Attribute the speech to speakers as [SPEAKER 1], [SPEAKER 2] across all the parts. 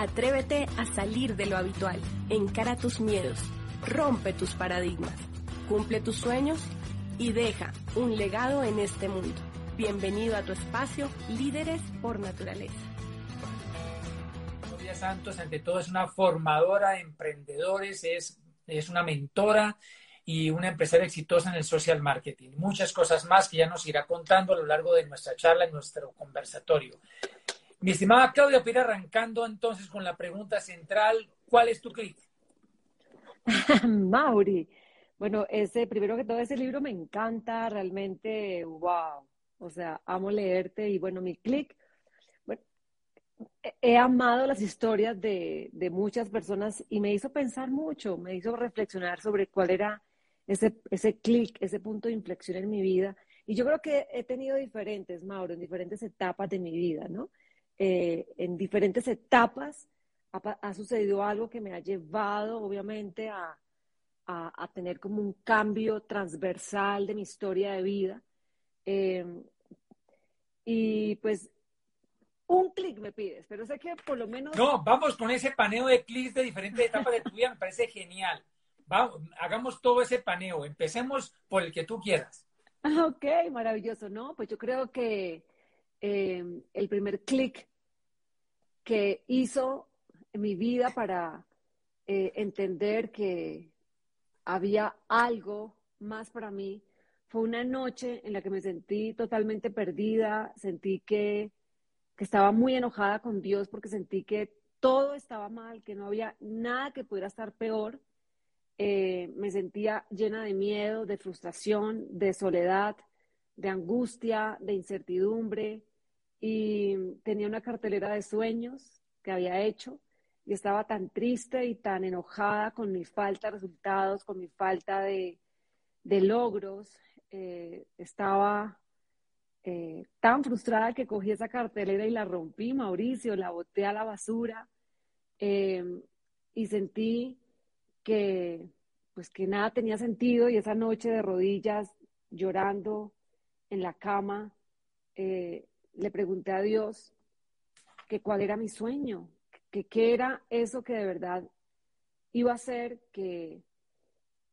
[SPEAKER 1] Atrévete a salir de lo habitual, encara tus miedos, rompe tus paradigmas, cumple tus sueños y deja un legado en este mundo. Bienvenido a tu espacio Líderes por Naturaleza.
[SPEAKER 2] Claudia Santos, ante todo, es una formadora de emprendedores, es, es una mentora y una empresaria exitosa en el social marketing. Muchas cosas más que ya nos irá contando a lo largo de nuestra charla, en nuestro conversatorio. Mi estimada Claudia, para arrancando entonces con la pregunta central, ¿cuál es tu clic?
[SPEAKER 3] Mauri, bueno, ese, primero que todo, ese libro me encanta, realmente, wow, o sea, amo leerte y bueno, mi clic, bueno, he amado las historias de, de muchas personas y me hizo pensar mucho, me hizo reflexionar sobre cuál era ese, ese clic, ese punto de inflexión en mi vida. Y yo creo que he tenido diferentes, Mauro, en diferentes etapas de mi vida, ¿no? Eh, en diferentes etapas ha, sucedido algo que me ha llevado, obviamente, a, a, tener como un cambio transversal de mi historia de vida. Eh, y pues un clic me pides, pero sé que por lo menos...
[SPEAKER 2] No, vamos con ese paneo de clics de diferentes etapas de tu vida, me parece genial. Vamos, hagamos todo ese paneo, empecemos por el que tú quieras.
[SPEAKER 3] Ok, maravilloso, ¿no? Pues yo creo que eh, el primer clic que hizo mi vida para eh, entender que había algo más para mí fue una noche en la que me sentí totalmente perdida, sentí que, que estaba muy enojada con Dios porque sentí que todo estaba mal, que no había nada que pudiera estar peor. Eh, me sentía llena de miedo, de frustración, de soledad, de angustia, de incertidumbre y tenía una cartelera de sueños que había hecho y estaba tan triste y tan enojada con mi falta de resultados, con mi falta de, logros. Eh, estaba eh, tan frustrada que cogí esa cartelera y la rompí, Mauricio, la boté a la basura y sentí que pues que nada tenía sentido y esa noche de rodillas llorando en la cama eh, le pregunté a Dios que cuál era mi sueño, qué era eso que de verdad iba a hacer que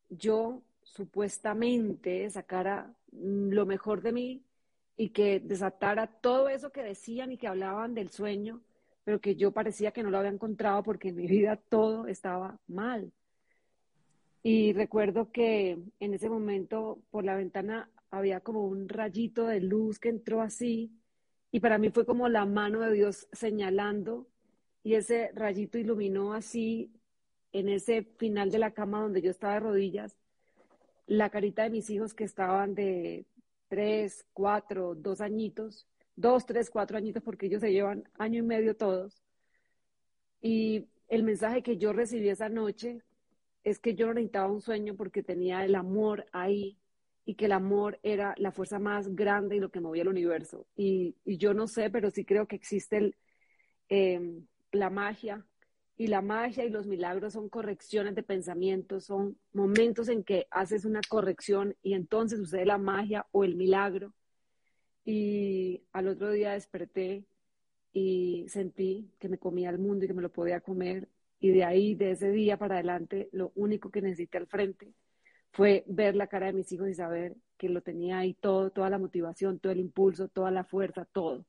[SPEAKER 3] yo supuestamente sacara lo mejor de mí y que desatara todo eso que decían y que hablaban del sueño, pero que yo parecía que no lo había encontrado porque en mi vida todo estaba mal. Y recuerdo que en ese momento por la ventana había como un rayito de luz que entró así y para mí fue como la mano de Dios señalando y ese rayito iluminó así en ese final de la cama donde yo estaba de rodillas la carita de mis hijos que estaban de tres, cuatro, dos añitos, dos, tres, cuatro añitos porque ellos se llevan año y medio todos. Y el mensaje que yo recibí esa noche es que yo no necesitaba un sueño porque tenía el amor ahí y que el amor era la fuerza más grande y lo que movía el universo. Y, yo no sé, pero sí creo que existe em, la magia y la magia y los milagros son correcciones de pensamientos, son momentos en que haces una corrección y entonces sucede la magia o el milagro. Y al otro día desperté y sentí que me comía el mundo y que me lo podía comer y de ahí, de ese día para adelante, lo único que necesité al frente fue ver la cara de mis hijos y saber que lo tenía ahí todo, toda la motivación, todo el impulso, toda la fuerza, todo.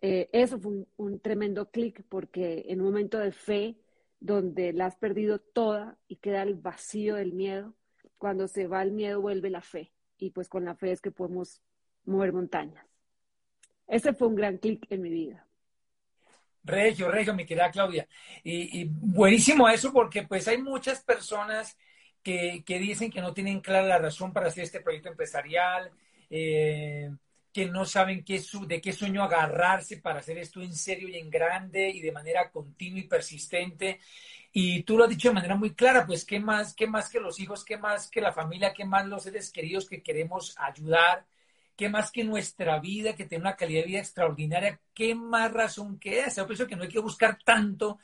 [SPEAKER 3] Eh, eso fue un, tremendo clic porque en un momento de fe donde la has perdido toda y queda el vacío del miedo, cuando se va el miedo vuelve la fe y pues con la fe es que podemos mover montañas. Ese fue un gran clic en mi vida.
[SPEAKER 2] Regio, Regio, mi querida Claudia. Y, buenísimo eso porque pues hay muchas personas que, dicen que no tienen clara la razón para hacer este proyecto empresarial, eh, que no saben de qué sueño agarrarse para hacer esto en serio y en grande y de manera continua y persistente. Y tú lo has dicho de manera muy clara, pues qué más, qué más que los hijos, qué más que la familia, qué más los seres queridos que queremos ayudar, qué más que nuestra vida, que tiene una calidad de vida extraordinaria, qué más razón que esa. Yo pienso que no hay que buscar tanto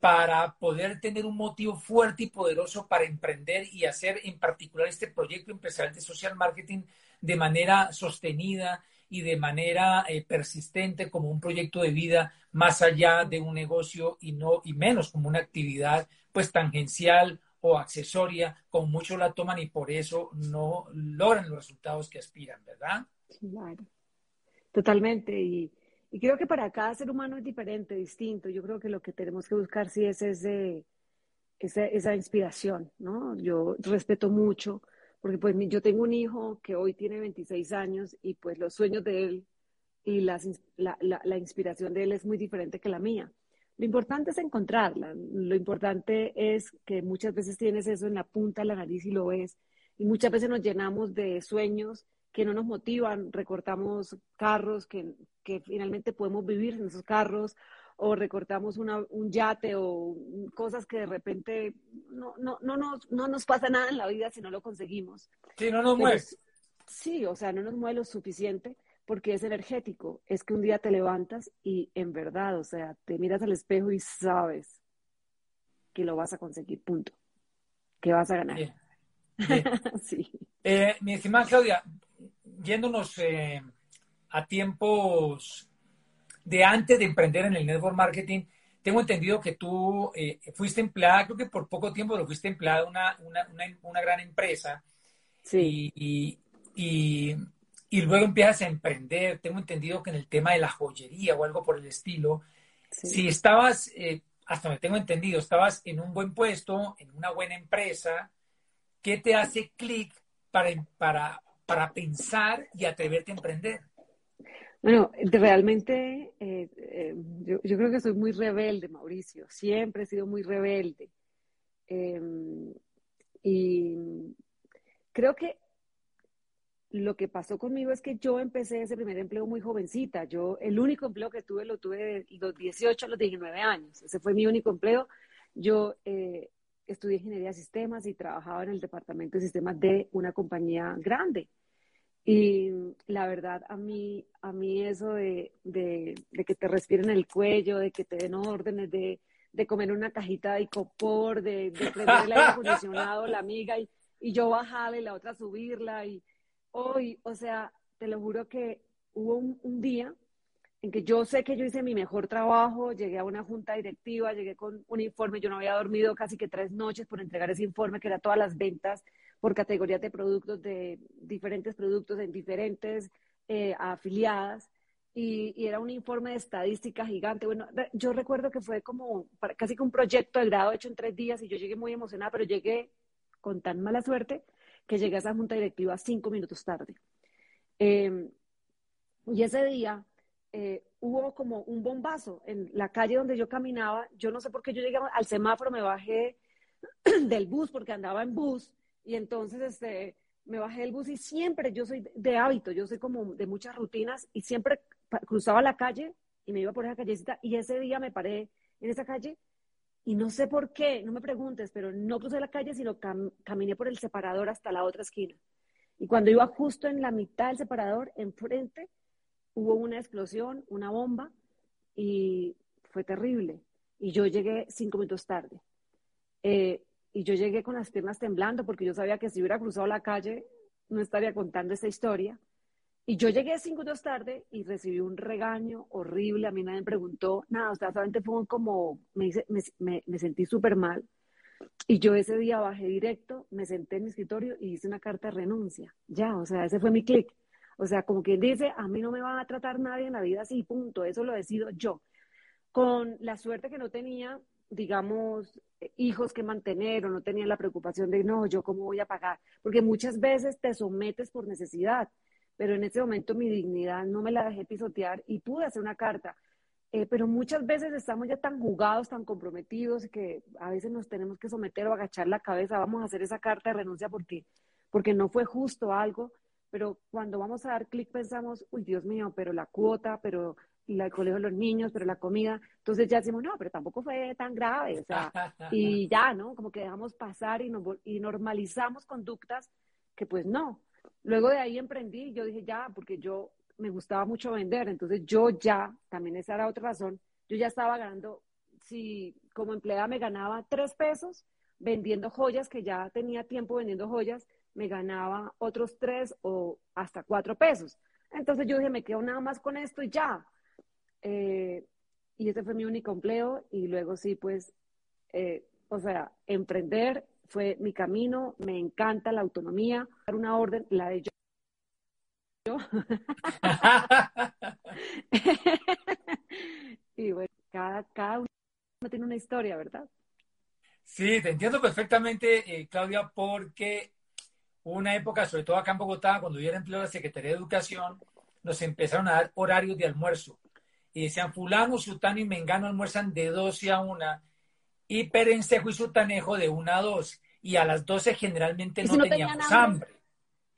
[SPEAKER 2] para poder tener un motivo fuerte y poderoso para emprender y hacer en particular este proyecto empresarial de social marketing de manera sostenida y de manera eh, persistente como un proyecto de vida más allá de un negocio y no y menos como una actividad pues tangencial o accesoria, como muchos la toman y por eso no logran los resultados que aspiran, ¿verdad?
[SPEAKER 3] Claro, totalmente. Y, creo que para cada ser humano es diferente, distinto. Yo creo que lo que tenemos que buscar sí es ese, esa, esa inspiración, ¿no? Yo respeto mucho porque pues yo tengo un hijo que hoy tiene 26 años y pues los sueños de él y la, la, inspiración de él es muy diferente que la mía. Lo importante es encontrarla, lo importante es que muchas veces tienes eso en la punta de la nariz y lo ves, y muchas veces nos llenamos de sueños que no nos motivan, recortamos carros que, que finalmente podemos vivir en esos carros, o recortamos un yate o cosas que de repente no, no, no, nos, no nos pasa nada en la vida si no lo conseguimos.
[SPEAKER 2] Sí, no nos mueve.
[SPEAKER 3] Sí, o sea, no nos mueve lo suficiente porque es energético. Es que un día te levantas y en verdad, o sea, te miras al espejo y sabes que lo vas a conseguir, punto. Que vas a ganar.
[SPEAKER 2] sí. Eh, mi estimada Claudia, yéndonos eh, a tiempos de antes de emprender en el network marketing, tengo entendido que tú eh, fuiste empleada, creo que por poco tiempo lo fuiste empleada una, una, una, gran empresa. Sí. Y, y, y, luego empiezas a emprender. Tengo entendido que en el tema de la joyería o algo por el estilo, si estabas, eh, hasta donde tengo entendido, estabas en un buen puesto, en una buena empresa, ¿qué te hace clic para, para, para pensar y atreverte a emprender?
[SPEAKER 3] Bueno, realmente eh, eh, yo, creo que soy muy rebelde, Mauricio. Siempre he sido muy rebelde. Em, y creo que lo que pasó conmigo es que yo empecé ese primer empleo muy jovencita. Yo, el único empleo que tuve lo tuve de los 18 a los 19 años. Ese fue mi único empleo. Yo eh, estudié ingeniería de sistemas y trabajaba en el departamento de sistemas de una compañía grande. Y la verdad, a mí, a mí eso de, de, que te respiren el cuello, de que te den órdenes, de, de comer una cajita de icopor, de, de prender el aire acondicionado, la amiga, y, y yo bajarla y la otra subirla. Y hoy, o sea, te lo juro que hubo un día en que yo sé que yo hice mi mejor trabajo, llegué a una junta directiva, llegué con un informe, yo no había dormido casi que tres noches por entregar ese informe, que era todas las ventas por categorías de productos, de diferentes productos en diferentes eh, afiliadas. Y, era un informe de estadística gigante. Bueno, yo recuerdo que fue como casi que un proyecto de grado hecho en tres días y yo llegué muy emocionada, pero llegué con tan mala suerte que llegué a esa junta directiva cinco minutos tarde. Em, y ese día eh, hubo como un bombazo en la calle donde yo caminaba. Yo no sé por qué yo llegué al semáforo, me bajé del bus porque andaba en bus y entonces este, me bajé del bus y siempre, yo soy de hábito, yo soy como de muchas rutinas y siempre cruzaba la calle y me iba por esa callecita y ese día me paré en esa calle y no sé por qué, no me preguntes, pero no crucé la calle, sino caminé por el separador hasta la otra esquina. Y cuando iba justo en la mitad del separador, enfrente, hubo una explosión, una bomba, y fue terrible. Y yo llegué cinco minutos tarde. Eh, y yo llegué con las piernas temblando porque yo sabía que si hubiera cruzado la calle no estaría contando esta historia. Y yo llegué cinco minutos tarde y recibí un regaño horrible. A mí nadie me preguntó nada. O sea, solamente fue como, me, me, me sentí súper mal. Y yo ese día bajé directo, me senté en mi escritorio y hice una carta de renuncia. Ya, o sea, ese fue mi clic. O sea, como quien dice, a mí no me va a tratar nadie en la vida así, punto. Eso lo decido yo. Con la suerte que no tenía digamos, hijos que mantener o no tenían la preocupación de, no, yo cómo voy a pagar, porque muchas veces te sometes por necesidad, pero en ese momento mi dignidad no me la dejé pisotear y pude hacer una carta. Eh, pero muchas veces estamos ya tan jugados, tan comprometidos, que a veces nos tenemos que someter o agachar la cabeza, vamos a hacer esa carta de renuncia porque, porque no fue justo algo, pero cuando vamos a dar clic pensamos, uy, Dios mío, pero la cuota, pero el colegio de los niños, pero la comida. Entonces ya decimos, no, pero tampoco fue tan grave, o sea, y ya, ¿no? Como que dejamos pasar y, y normalizamos conductas que pues no. Luego de ahí emprendí, yo dije, ya, porque yo me gustaba mucho vender, entonces yo ya, también esa era otra razón, yo ya estaba ganando, si como empleada me ganaba tres pesos vendiendo joyas, que ya tenía tiempo vendiendo joyas, me ganaba otros tres o hasta cuatro pesos. Entonces yo dije, me quedo nada más con esto y ya. Eh, y ese fue mi único empleo y luego sí, pues, eh, o sea, emprender fue mi camino, me encanta la autonomía, dar una orden, la de yo. y bueno, cada, cada uno tiene una historia, ¿verdad?
[SPEAKER 2] Sí, te entiendo perfectamente, eh, Claudia, porque una época, sobre todo acá en Bogotá, cuando yo era empleado de la Secretaría de Educación, nos empezaron a dar horarios de almuerzo. Y decían, fulano, sutano y mengano almuerzan de 12 a 1 y perencejo y sutanejo de 1 a 2. Y a las 12 generalmente no, teníamos hambre.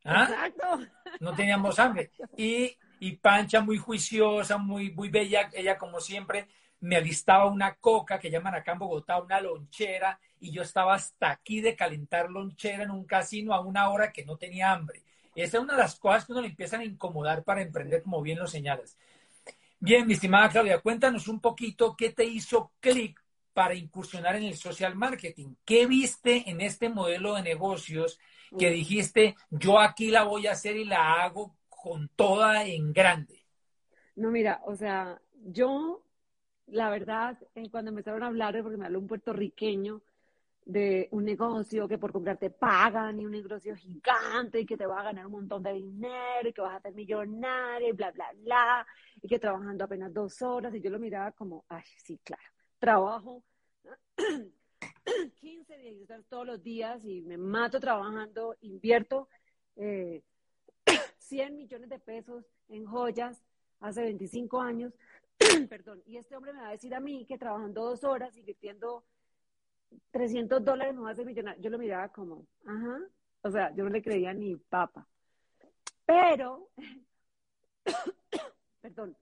[SPEAKER 2] ¿Ah? Exacto. No teníamos hambre. Y, y Pancha, muy juiciosa, muy, muy bella, ella como siempre, me alistaba una coca que llaman acá en Bogotá una lonchera y yo estaba hasta aquí de calentar lonchera en un casino a una hora que no tenía hambre. Esa es una de las cosas que uno le empiezan a incomodar para emprender, como bien lo señalas. Bien, mi estimada Claudia, cuéntanos un poquito qué te hizo clic para incursionar en el social marketing. ¿Qué viste en este modelo de negocios que mm. dijiste, yo aquí la voy a hacer y la hago con toda en grande?
[SPEAKER 3] No, mira, o sea, yo la verdad, eh, cuando empezaron a hablar, porque me habló un puertorriqueño de un negocio que por comprarte pagan y un negocio gigante y que te va a ganar un montón de dinero y que vas a ser millonario y bla, bla, bla, y que trabajando apenas dos horas, y yo lo miraba como, ay, sí, claro, trabajo 15, 16 todos los días y me mato trabajando, invierto eh, 100 millones de pesos en joyas hace 25 años perdón, y este hombre me va a decir a mí que trabajando dos horas, invirtiendo 300 dólares a hacer millonario. Yo lo miraba como, ajá, o sea, yo no le creía ni papa. Pero, perdón,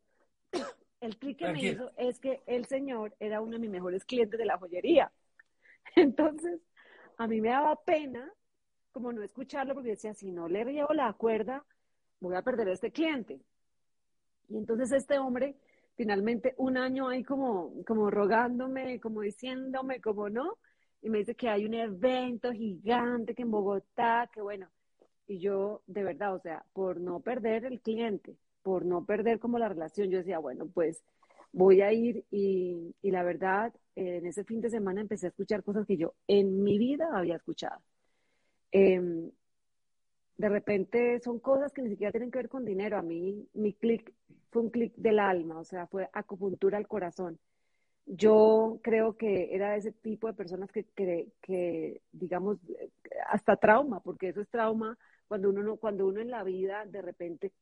[SPEAKER 3] el clic que me hizo es que el señor era uno de mis mejores clientes de la joyería. Entonces, a mí me daba pena como no escucharlo porque decía, si no le llevo la cuerda, voy a perder a este cliente. Y entonces este hombre finalmente un año ahí como, como rogándome, como diciéndome, como no, y me dice que hay un evento gigante que en Bogotá, que bueno, y yo de verdad, o sea, por no perder el cliente, por no perder como la relación, yo decía, bueno, pues voy a ir y, y la verdad, en ese fin de semana empecé a escuchar cosas que yo en mi vida había escuchado. Em, de repente son cosas que ni siquiera tienen que ver con dinero. A mí mi clic fue un clic del alma, o sea, fue acupuntura al corazón. Yo creo que era de ese tipo de personas que, que, digamos, hasta trauma, porque eso es trauma cuando uno, cuando uno en la vida de repente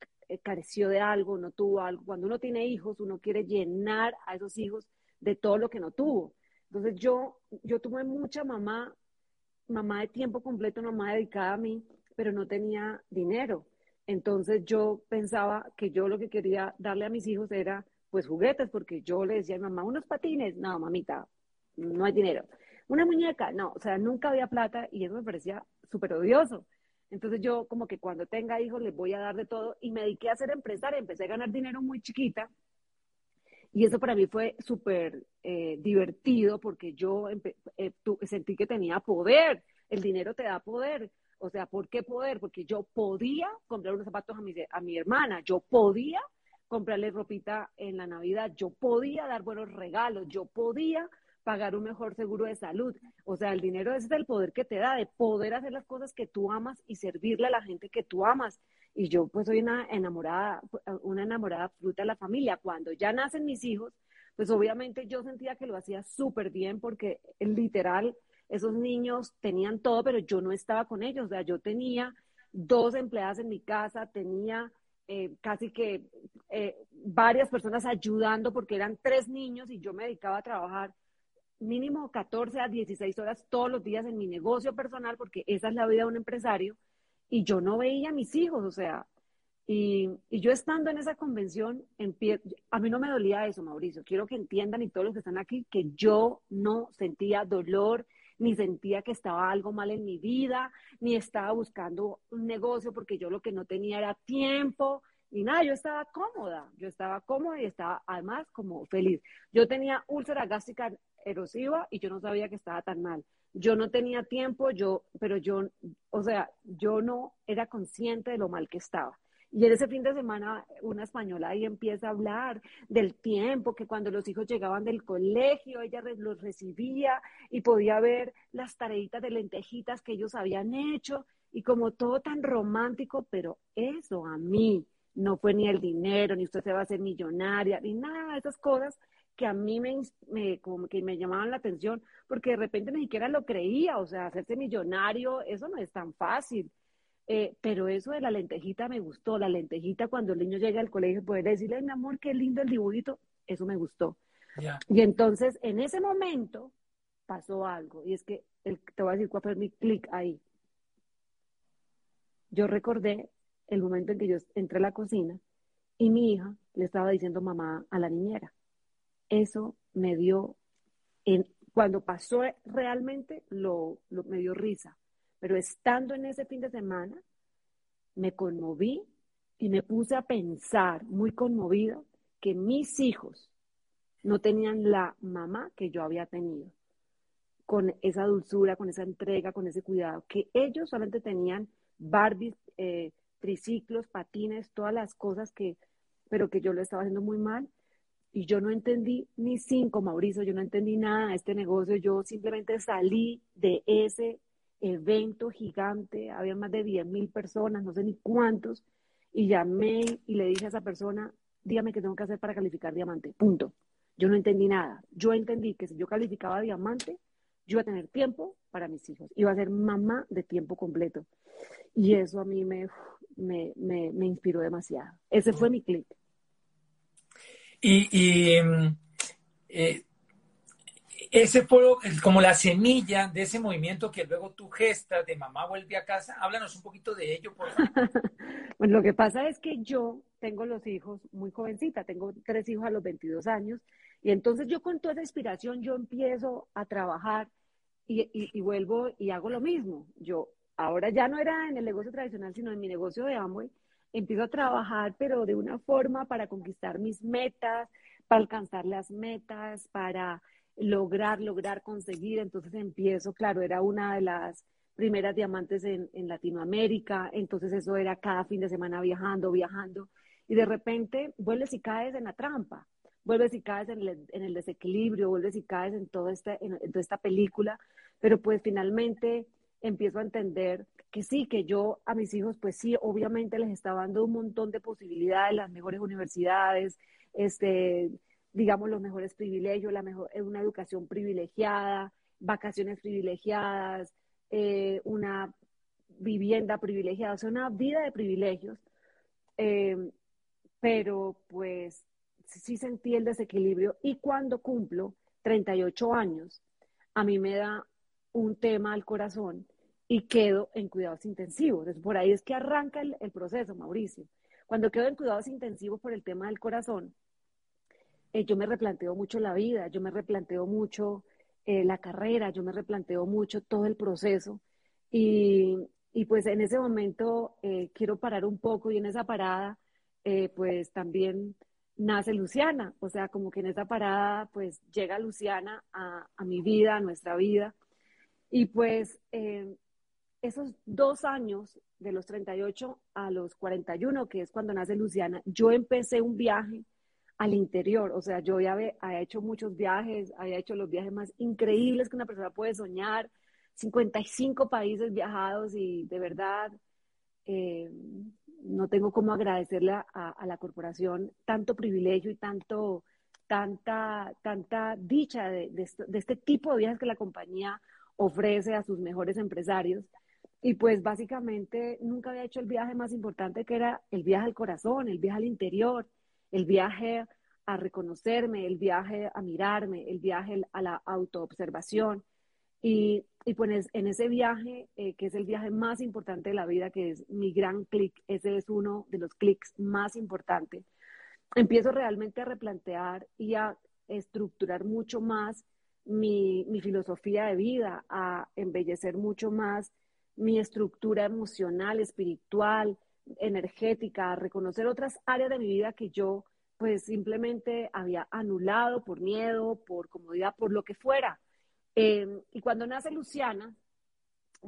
[SPEAKER 3] careció de algo, no tuvo algo. Cuando uno tiene hijos, uno quiere llenar a esos hijos de todo lo que no tuvo. Entonces yo, yo tuve mucha mamá, mamá de tiempo completo, mamá dedicada a mí, pero no tenía dinero. Entonces yo pensaba que yo lo que quería darle a mis hijos era pues juguetes, porque yo le decía a mi mamá, unos patines, no, mamita, no hay dinero. Una muñeca, no, o sea, nunca había plata y eso me parecía súper odioso. Entonces yo como que cuando tenga hijos les voy a dar de todo y me dediqué a ser empresaria, empecé a ganar dinero muy chiquita y eso para mí fue súper eh, divertido porque yo eh, sentí que tenía poder, el dinero te da poder. O sea, ¿por qué poder? Porque yo podía comprar unos zapatos a mi, a mi hermana, yo podía comprarle ropita en la Navidad, yo podía dar buenos regalos, yo podía pagar un mejor seguro de salud. O sea, el dinero es el poder que te da, de poder hacer las cosas que tú amas y servirle a la gente que tú amas. Y yo pues soy una enamorada, una enamorada absoluta de la familia. Cuando ya nacen mis hijos, pues obviamente yo sentía que lo hacía súper bien porque literal esos niños tenían todo, pero yo no estaba con ellos. O sea, yo tenía dos empleadas en mi casa, tenía eh, casi que eh, varias personas ayudando porque eran tres niños y yo me dedicaba a trabajar mínimo 14 a 16 horas todos los días en mi negocio personal porque esa es la vida de un empresario y yo no veía a mis hijos, o sea, y, yo estando en esa convención, en pie, a mí no me dolía eso, Mauricio. Quiero que entiendan y todos los que están aquí que yo no sentía dolor, ni sentía que estaba algo mal en mi vida, ni estaba buscando un negocio porque yo lo que no tenía era tiempo, ni nada, yo estaba cómoda, yo estaba cómoda y estaba además como feliz. Yo tenía úlcera gástrica erosiva y yo no sabía que estaba tan mal. Yo no tenía tiempo, yo, pero yo, o sea, yo no era consciente de lo mal que estaba. Y en ese fin de semana una española ahí empieza a hablar del tiempo, que cuando los hijos llegaban del colegio, ella los recibía y podía ver las tareitas de lentejitas que ellos habían hecho y como todo tan romántico, pero eso a mí no fue ni el dinero, ni usted se va a hacer millonaria, ni nada de esas cosas que a mí me, me, como que me llamaban la atención, porque de repente ni siquiera lo creía, o sea, hacerse millonario, eso no es tan fácil. Eh, pero eso de la lentejita me gustó, la lentejita cuando el niño llega al colegio, poder decirle, mi amor, qué lindo el dibujito, eso me gustó. Y entonces, en ese momento, pasó algo, y es que el, te voy a decir cuál fue mi clic ahí. Yo recordé el momento en que yo entré a la cocina y mi hija le estaba diciendo mamá a la niñera. Eso me dio, en, cuando pasó realmente, lo, me dio risa. Pero estando en ese fin de semana, me conmoví y me puse a pensar, muy conmovida, que mis hijos no tenían la mamá que yo había tenido, con esa dulzura, con esa entrega, con ese cuidado, que ellos solamente tenían Barbies, eh, triciclos, patines, todas las cosas que, pero que yo lo estaba haciendo muy mal. Y yo no entendí ni cinco, Mauricio, yo no entendí nada de este negocio. Yo simplemente salí de ese evento gigante, había más de 10 mil personas, no sé ni cuántos, y llamé y le dije a esa persona, dígame qué tengo que hacer para calificar diamante, punto. Yo no entendí nada. Yo entendí que si yo calificaba diamante, yo iba a tener tiempo para mis hijos, iba a ser mamá de tiempo completo. Y eso a mí me, me, me, inspiró demasiado. Ese fue mi clic.
[SPEAKER 2] Y, y mm, eh, ese fue como la semilla de ese movimiento que luego tú gestas de mamá vuelve a casa. Háblanos un poquito de ello, por favor.
[SPEAKER 3] bueno, lo que pasa es que yo tengo los hijos muy jovencita, tengo tres hijos a los 22 años, y entonces yo con toda esa inspiración yo empiezo a trabajar y, y, vuelvo y hago lo mismo. Yo ahora ya no era en el negocio tradicional, sino en mi negocio de Amway, empiezo a trabajar, pero de una forma para conquistar mis metas, para alcanzar las metas, para lograr, lograr conseguir. Entonces empiezo, claro, era una de las primeras diamantes en, Latinoamérica, entonces eso era cada fin de semana viajando, viajando, y de repente vuelves y caes en la trampa, vuelves y caes en el, desequilibrio, vuelves y caes en, todo este, en toda esta película, pero pues finalmente empiezo a entender que sí, que yo a mis hijos, pues sí, obviamente les estaba dando un montón de posibilidades, las mejores universidades, este, digamos, los mejores privilegios, la mejor, eh, una educación privilegiada, vacaciones privilegiadas, eh, una vivienda privilegiada, o sea, una vida de privilegios. Em, pero pues sí sentí el desequilibrio y cuando cumplo 38 años, a mí me da un tema al corazón y quedo en cuidados intensivos. Entonces, por ahí es que arranca el, proceso, Mauricio. Cuando quedo en cuidados intensivos por el tema del corazón, eh, yo me replanteo mucho la vida, yo me replanteo mucho eh, la carrera, yo me replanteo mucho todo el proceso. Y, y pues en ese momento eh, quiero parar un poco y en esa parada, pues también nace Luciana. O sea, como que en esa parada, pues llega Luciana a, a mi vida, a nuestra vida. Y pues esos dos años, de los 38 a los 41, que es cuando nace Luciana, yo empecé un viaje al interior, o sea, yo ya había, hecho muchos viajes, había hecho los viajes más increíbles que una persona puede soñar, 55 países viajados y de verdad eh, no tengo cómo agradecerle a, la corporación tanto privilegio y tanto, tanta, tanta dicha de, de este tipo de viajes que la compañía ofrece a sus mejores empresarios. Y pues básicamente nunca había hecho el viaje más importante que era el viaje al corazón, el viaje al interior, el viaje a reconocerme, el viaje a mirarme, el viaje a la autoobservación. Y, y pues en ese viaje, eh, que es el viaje más importante de la vida, que es mi gran clic, ese es uno de los clics más importantes, empiezo realmente a replantear y a estructurar mucho más mi, filosofía de vida, a embellecer mucho más mi estructura emocional, espiritual, energética, reconocer otras áreas de mi vida que yo pues simplemente había anulado por miedo, por comodidad, por lo que fuera. Em, y cuando nace Luciana,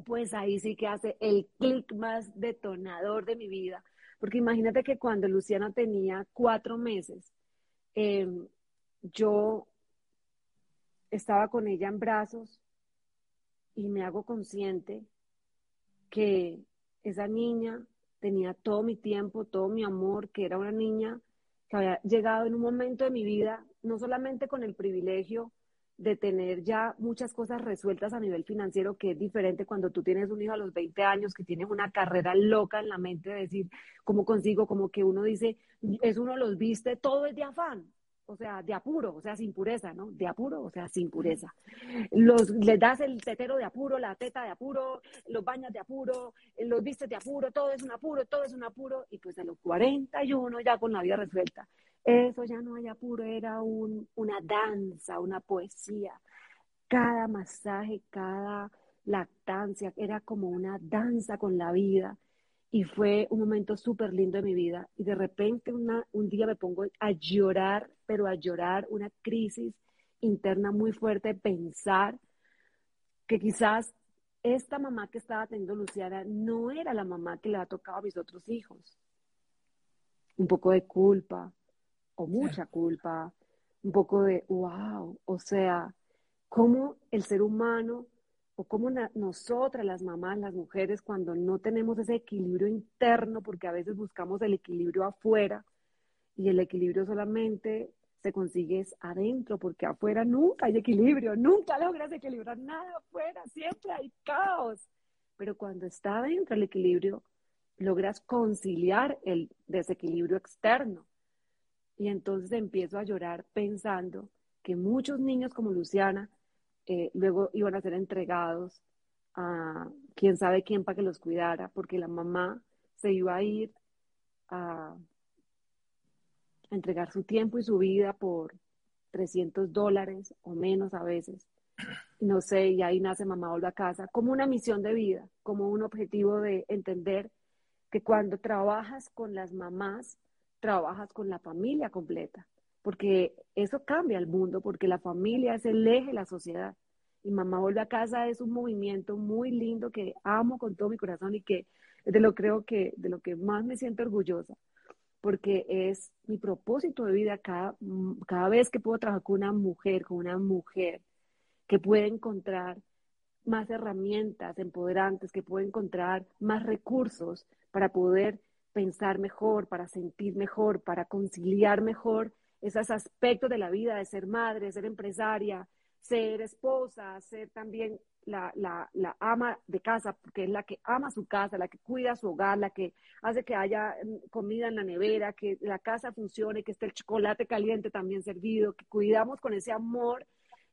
[SPEAKER 3] pues ahí sí que hace el clic más detonador de mi vida, Porque imagínate que cuando Luciana tenía cuatro meses, em, yo estaba con ella en brazos y me hago consciente que esa niña tenía todo mi tiempo, todo mi amor, que era una niña que había llegado en un momento de mi vida, no solamente con el privilegio de tener ya muchas cosas resueltas a nivel financiero, que es diferente cuando tú tienes un hijo a los 20 años que tiene una carrera loca en la mente de decir, ¿cómo consigo? Como que uno dice, es uno los viste, todo es de afán, o sea, de apuro, o sea, sin pureza, ¿no? De apuro, o sea, sin pureza. Los, les das el tetero de apuro, la teta de apuro, los bañas de apuro, los vistes de apuro, todo es un apuro, todo es un apuro, y pues a los 41 ya con la vida resuelta. Eso ya no hay apuro, era un, una danza, una poesía. Cada masaje, cada lactancia, era como una danza con la vida y fue un momento súper lindo de mi vida. Y de repente un día me pongo a llorar, pero a llorar una crisis interna muy fuerte, pensar que quizás esta mamá que estaba teniendo Luciana no era la mamá que le ha tocado a mis otros hijos. Un poco de culpa, o mucha culpa, un poco de, wow, o sea, cómo el ser humano o cómo nosotras, las mamás, las mujeres, cuando no tenemos ese equilibrio interno, porque a veces buscamos el equilibrio afuera y el equilibrio solamente se consigue adentro, porque afuera nunca hay equilibrio, nunca logras equilibrar nada afuera, siempre hay caos. Pero cuando está adentro el equilibrio, logras conciliar el desequilibrio externo. Y entonces empiezo a llorar pensando que muchos niños como Luciana eh, luego iban a ser entregados a quién sabe quién para que los cuidara, porque la mamá se iba a ir a, entregar su tiempo y su vida por 300 dólares o menos a veces. No sé, y ahí nace Mamá Vuelve a Casa, como una misión de vida, como un objetivo de entender que cuando trabajas con las mamás, trabajas con la familia completa porque eso cambia el mundo, porque la familia es el eje de la sociedad. Y Mamá Vuelve a Casa es un movimiento muy lindo que amo con todo mi corazón y que de lo creo que de lo que más me siento orgullosa, porque es mi propósito de vida cada, cada vez que puedo trabajar con una mujer, con una mujer que puede encontrar más herramientas empoderantes, que puede encontrar más recursos para poder pensar mejor, para sentir mejor, para conciliar mejor esos aspectos de la vida, de ser madre, ser empresaria, ser esposa, ser también la, ama de casa, porque es la que ama su casa, la que cuida su hogar, la que hace que haya mm, comida en la nevera, que la casa funcione, que esté el chocolate caliente también servido, que cuidamos con ese amor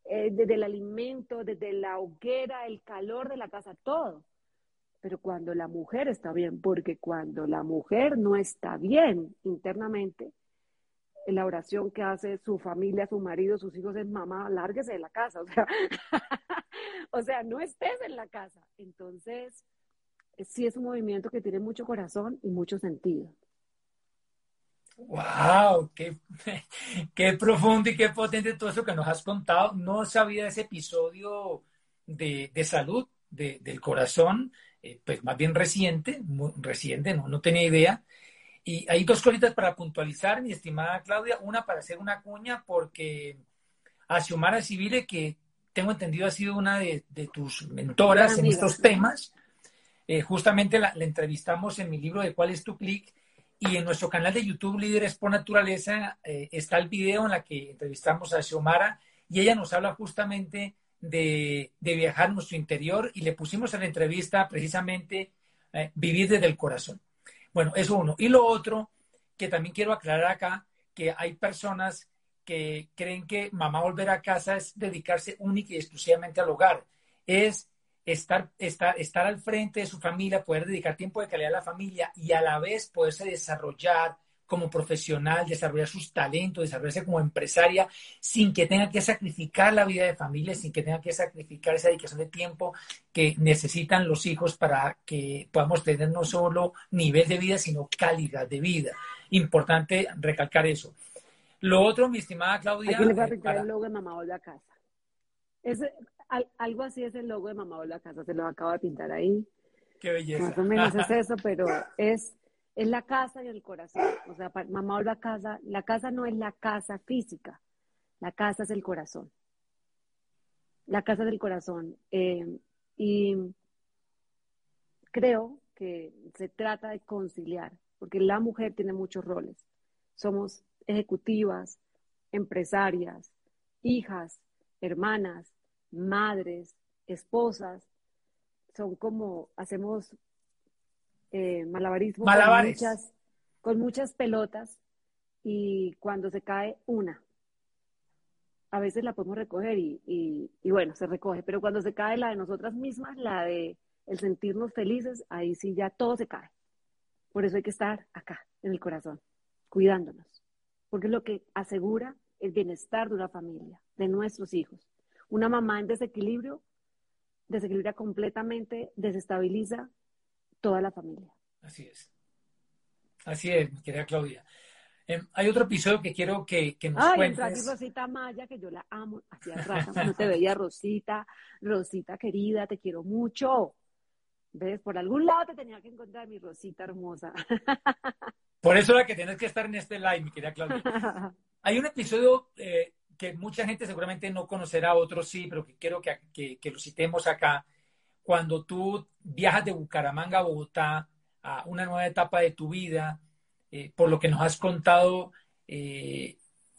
[SPEAKER 3] eh, desde el alimento, desde la hoguera, el calor de la casa, todo. Pero cuando la mujer está bien, porque cuando la mujer no está bien internamente, la oración que hace su familia, su marido, sus hijos es mamá, lárguese de la casa. O sea, o sea, no estés en la casa. Entonces, sí es un movimiento que tiene mucho corazón y mucho sentido.
[SPEAKER 2] ¡Wow! Qué, qué profundo y qué potente todo eso que nos has contado. No sabía ese episodio de, de salud del corazón, eh, pues más bien reciente, reciente, no, no tenía idea. Y hay dos cositas para puntualizar, mi estimada Claudia. Una para hacer una cuña, porque a Xiomara Civile, que tengo entendido ha sido una de, tus mentoras en estos temas, eh, justamente la, entrevistamos en mi libro de ¿Cuál es tu clic? Y en nuestro canal de YouTube, Líderes por Naturaleza, eh, está el video en la que entrevistamos a Xiomara y ella nos habla justamente de, viajar a nuestro interior y le pusimos en la entrevista precisamente eh, vivir desde el corazón. Bueno, eso uno. Y lo otro, que también quiero aclarar acá, que hay personas que creen que mamá volver a casa es dedicarse única y exclusivamente al hogar. Es estar, estar, estar al frente de su familia, poder dedicar tiempo de calidad a la familia y a la vez poderse desarrollar, como profesional, desarrollar sus talentos, desarrollarse como empresaria, sin que tenga que sacrificar la vida de familia, sin que tenga que sacrificar esa dedicación de tiempo que necesitan los hijos para que podamos tener no solo nivel de vida, sino calidad de vida. Importante recalcar eso. Lo otro, mi estimada Claudia.
[SPEAKER 3] Aquí le voy a pintar el logo de Mamá Vuelve a Casa. Es, algo así es el logo de Mamá Vuelve a Casa, se lo acabo de pintar ahí.
[SPEAKER 2] Qué belleza.
[SPEAKER 3] Más o menos es eso, pero es es la casa y el corazón. O sea, mamá la casa, la casa no es la casa física, la casa es el corazón. La casa del corazón. Eh, y creo que se trata de conciliar, porque la mujer tiene muchos roles. Somos ejecutivas, empresarias, hijas, hermanas, madres, esposas. Son como, hacemos eh, malabarismo con muchas, con muchas pelotas y cuando se cae una, a veces la podemos recoger y, y, bueno, se recoge, pero cuando se cae la de nosotras mismas, la de el sentirnos felices, ahí sí ya todo se cae. Por eso hay que estar acá, en el corazón, cuidándonos, porque es lo que asegura el bienestar de una familia, de nuestros hijos. Una mamá en desequilibrio desequilibra completamente, desestabiliza toda la familia.
[SPEAKER 2] Así es. Así es, mi querida Claudia. Em, hay otro episodio que quiero que, que nos
[SPEAKER 3] Ay,
[SPEAKER 2] cuentes.
[SPEAKER 3] Rosita Maya, que yo la amo. Hacía rato no te veía, Rosita. Rosita querida, te quiero mucho. ¿Ves? Por algún lado te tenía que encontrar mi Rosita hermosa.
[SPEAKER 2] Por eso era que tienes que estar en este live, mi querida Claudia. Hay un episodio eh, que mucha gente seguramente no conocerá, otros sí, pero que quiero que, que, que lo citemos acá. Cuando tú viajas de Bucaramanga a Bogotá a una nueva etapa de tu vida, eh, por lo que nos has contado, eh,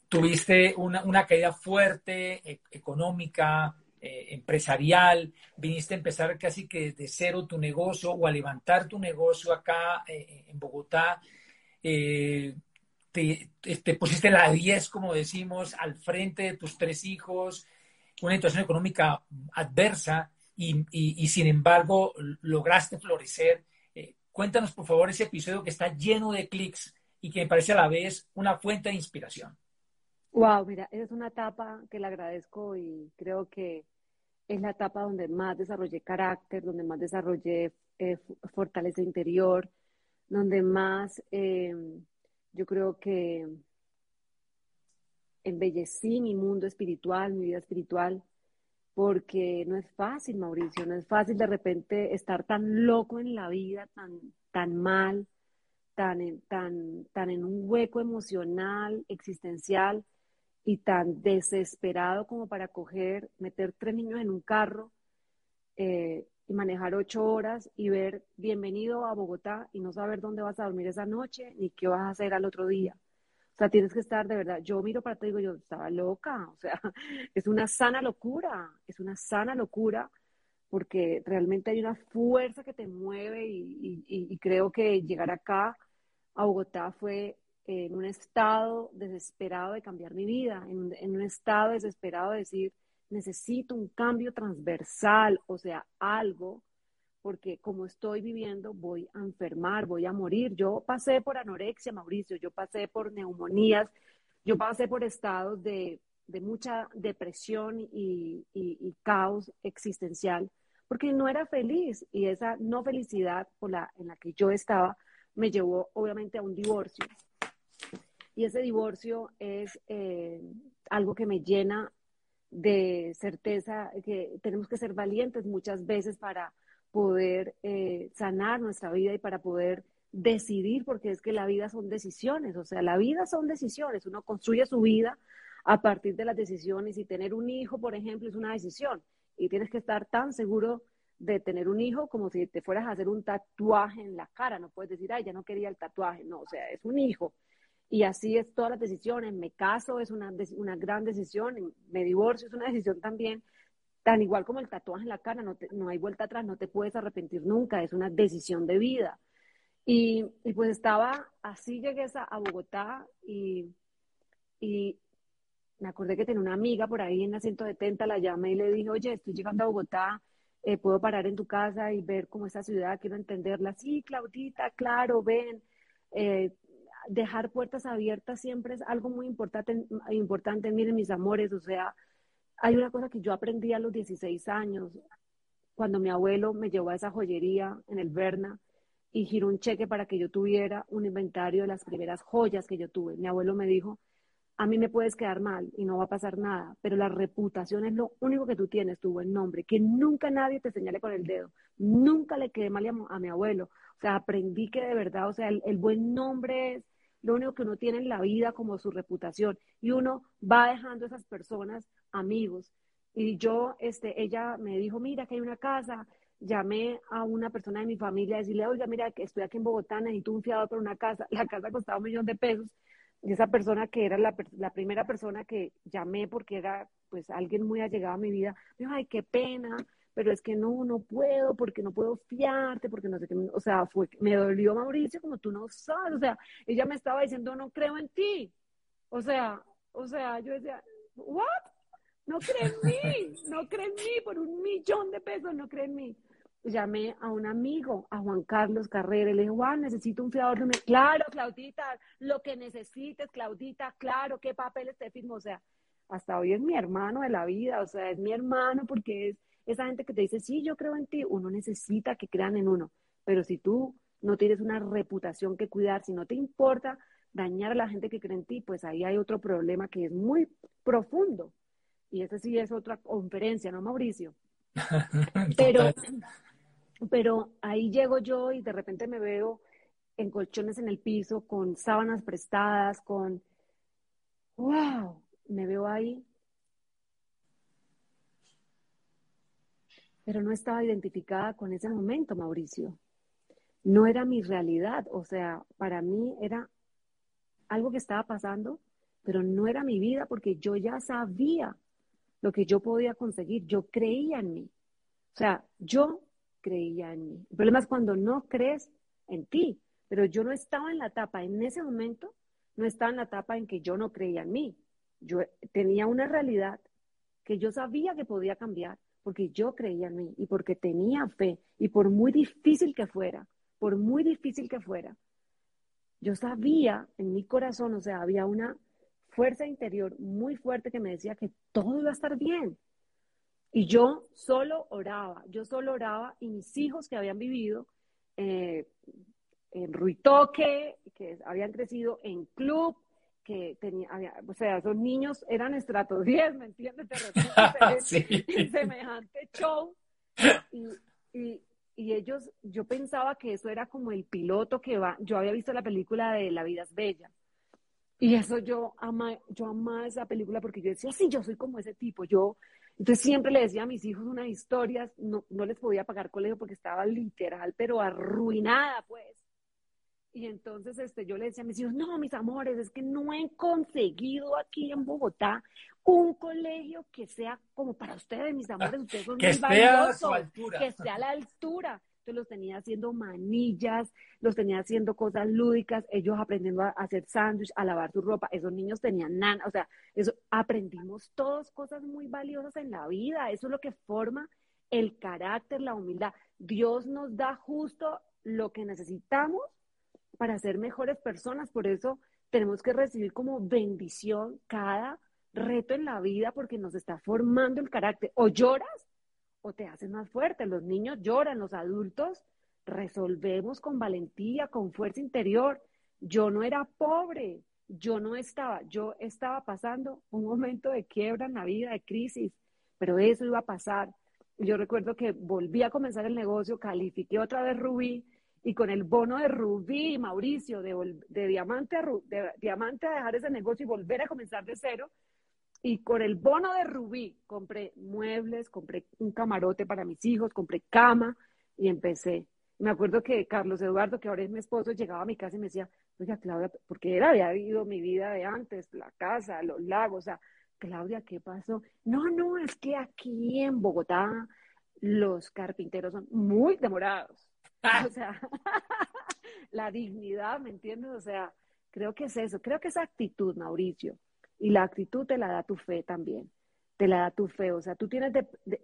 [SPEAKER 2] tuviste una, una, caída fuerte e económica, eh, empresarial, viniste a empezar casi que de cero tu negocio o a levantar tu negocio acá en Bogotá. Te, te, pusiste la 10, como decimos, al frente de tus tres hijos, una situación económica adversa y, y, y sin embargo lograste florecer Cuéntanos, por favor, ese episodio que está lleno de clics y que me parece a la vez una fuente de inspiración.
[SPEAKER 3] Wow, mira, es una etapa que le agradezco y creo que es la etapa donde más desarrollé carácter, donde más desarrollé eh, fortaleza interior, donde más eh, yo creo que embellecí mi mundo espiritual, mi vida espiritual, porque no es fácil, Mauricio, no es fácil de repente estar tan loco en la vida, tan, tan mal, tan, tan, tan en un hueco emocional, existencial y tan desesperado como para coger, meter tres niños en un carro eh, y manejar ocho horas y ver bienvenido a Bogotá y no saber dónde vas a dormir esa noche ni qué vas a hacer al otro día. O sea, tienes que estar de verdad. Yo miro para ti y digo, yo estaba loca. O sea, es una sana locura, es una sana locura porque realmente hay una fuerza que te mueve y, creo que llegar acá a Bogotá fue en un estado desesperado de cambiar mi vida, en, en un estado desesperado de decir, necesito un cambio transversal, o sea, algo porque como estoy viviendo voy a enfermar, voy a morir. Yo pasé por anorexia, Mauricio, yo pasé por neumonías, yo pasé por estados de, mucha depresión y, caos existencial, porque no era feliz y esa no felicidad por la, en la que yo estaba me llevó obviamente a un divorcio. Y ese divorcio es eh, algo que me llena de certeza que tenemos que ser valientes muchas veces para poder eh, sanar nuestra vida y para poder decidir, porque es que la vida son decisiones, o sea, la vida son decisiones, uno construye su vida a partir de las decisiones y tener un hijo, por ejemplo, es una decisión. Y tienes que estar tan seguro de tener un hijo como si te fueras a hacer un tatuaje en la cara, no puedes decir, ay, ya no quería el tatuaje, no, o sea, es un hijo. Y así es todas las decisiones, me caso es una, una gran decisión, me divorcio es una decisión también, Tan igual como el tatuaje en la cara, no, no hay vuelta atrás, no te puedes arrepentir nunca, es una decisión de vida. Y, y pues estaba, así llegué a, Bogotá y, y me acordé que tenía una amiga por ahí en la 170, la llamé y le dije, oye, estoy llegando a Bogotá, eh, puedo parar en tu casa y ver cómo esta ciudad, quiero entenderla. Sí, Claudita, claro, ven. Eh, dejar puertas abiertas siempre es algo muy importante, importante, miren mis amores, o sea, hay una cosa que yo aprendí a los 16 años, cuando mi abuelo me llevó a esa joyería en el Berna y giró un cheque para que yo tuviera un inventario de las primeras joyas que yo tuve. Mi abuelo me dijo, a mí me puedes quedar mal y no va a pasar nada, pero la reputación es lo único que tú tienes, tu buen nombre, que nunca nadie te señale con el dedo, nunca le quede mal a, mi abuelo. O sea, aprendí que de verdad, o sea, el, buen nombre es lo único que uno tiene en la vida como su reputación. Y uno va dejando a esas personas amigos. Y yo, este, ella me dijo, mira, que hay una casa. Llamé a una persona de mi familia a decirle, oiga, mira, que estoy aquí en Bogotá, necesito un fiador para una casa. La casa costaba un millón de pesos. Y esa persona que era la, la primera persona que llamé porque era pues alguien muy allegado a mi vida, me dijo, ay, qué pena, pero es que no, no puedo, porque no puedo fiarte, porque no sé qué, o sea, fue, me dolió Mauricio como tú no sabes, o sea, ella me estaba diciendo, no creo en ti, o sea, o sea, yo decía, ¿what? No cree en mí, no cree en mí, por un millón de pesos, no cree en mí. Llamé a un amigo, a Juan Carlos Carrera, le dije, Juan, necesito un fiador. Me... Claro, Claudita, lo que necesites, Claudita, claro, qué papeles te firmo, o sea, hasta hoy es mi hermano de la vida, o sea, es mi hermano porque es esa gente que te dice, sí, yo creo en ti, uno necesita que crean en uno, pero si tú no tienes una reputación que cuidar, si no te importa dañar a la gente que cree en ti, pues ahí hay otro problema que es muy profundo. Y ese sí es otra conferencia, ¿no, Mauricio? pero, pero ahí llego yo y de repente me veo en colchones en el piso, con sábanas prestadas, con, wow, me veo ahí pero no estaba identificada con ese momento, Mauricio. No era mi realidad, o sea, para mí era algo que estaba pasando, pero no era mi vida porque yo ya sabía lo que yo podía conseguir, yo creía en mí. O sea, yo creía en mí. El problema es cuando no crees en ti, pero yo no estaba en la etapa, en ese momento, no estaba en la etapa en que yo no creía en mí. Yo tenía una realidad que yo sabía que podía cambiar, porque yo creía en mí y porque tenía fe y por muy difícil que fuera, por muy difícil que fuera, yo sabía en mi corazón, o sea, había una fuerza interior muy fuerte que me decía que todo iba a estar bien. Y yo solo oraba, yo solo oraba y mis hijos que habían vivido eh, en Ruitoque, que habían crecido en club, que tenía, o sea, esos niños eran estratos 10, ¿me entiendes? De sí. semejante show. Y, y, y, ellos, yo pensaba que eso era como el piloto que va, yo había visto la película de La vida es bella. Y eso yo ama, yo amaba esa película porque yo decía, sí, yo soy como ese tipo, yo, entonces siempre le decía a mis hijos unas historias, no, no les podía pagar colegio porque estaba literal, pero arruinada, pues. Y entonces este, yo le decía a mis hijos, no, mis amores, es que no he conseguido aquí en Bogotá un colegio que sea como para ustedes, mis amores, ustedes son
[SPEAKER 2] que esté a su altura.
[SPEAKER 3] que esté a la altura. Entonces los tenía haciendo manillas, los tenía haciendo cosas lúdicas, ellos aprendiendo a hacer sándwich, a lavar su ropa, esos niños tenían nana, o sea, eso aprendimos todas cosas muy valiosas en la vida, eso es lo que forma el carácter, la humildad. Dios nos da justo lo que necesitamos para ser mejores personas. Por eso tenemos que recibir como bendición cada reto en la vida porque nos está formando el carácter. O lloras te haces más fuerte. Los niños lloran, los adultos resolvemos con valentía, con fuerza interior. Yo no era pobre, yo no estaba, yo estaba pasando un momento de quiebra en la vida, de crisis, pero eso iba a pasar. Yo recuerdo que volví a comenzar el negocio, califiqué otra vez Rubí, y con el bono de Rubí Mauricio de, de, diamante a, de diamante a dejar ese negocio y volver a comenzar de cero. Y con el bono de Rubí compré muebles, compré un camarote para mis hijos, compré cama y empecé. Me acuerdo que Carlos Eduardo, que ahora es mi esposo, llegaba a mi casa y me decía, oye, Claudia, porque él había vivido mi vida de antes, la casa, los lagos, o sea, Claudia, ¿qué pasó? No, no, es que aquí en Bogotá los carpinteros son muy demorados. O sea, la dignidad, ¿me entiendes? O sea, creo que es eso, creo que esa actitud, Mauricio, y la actitud te la da tu fe también, te la da tu fe, o sea, tú tienes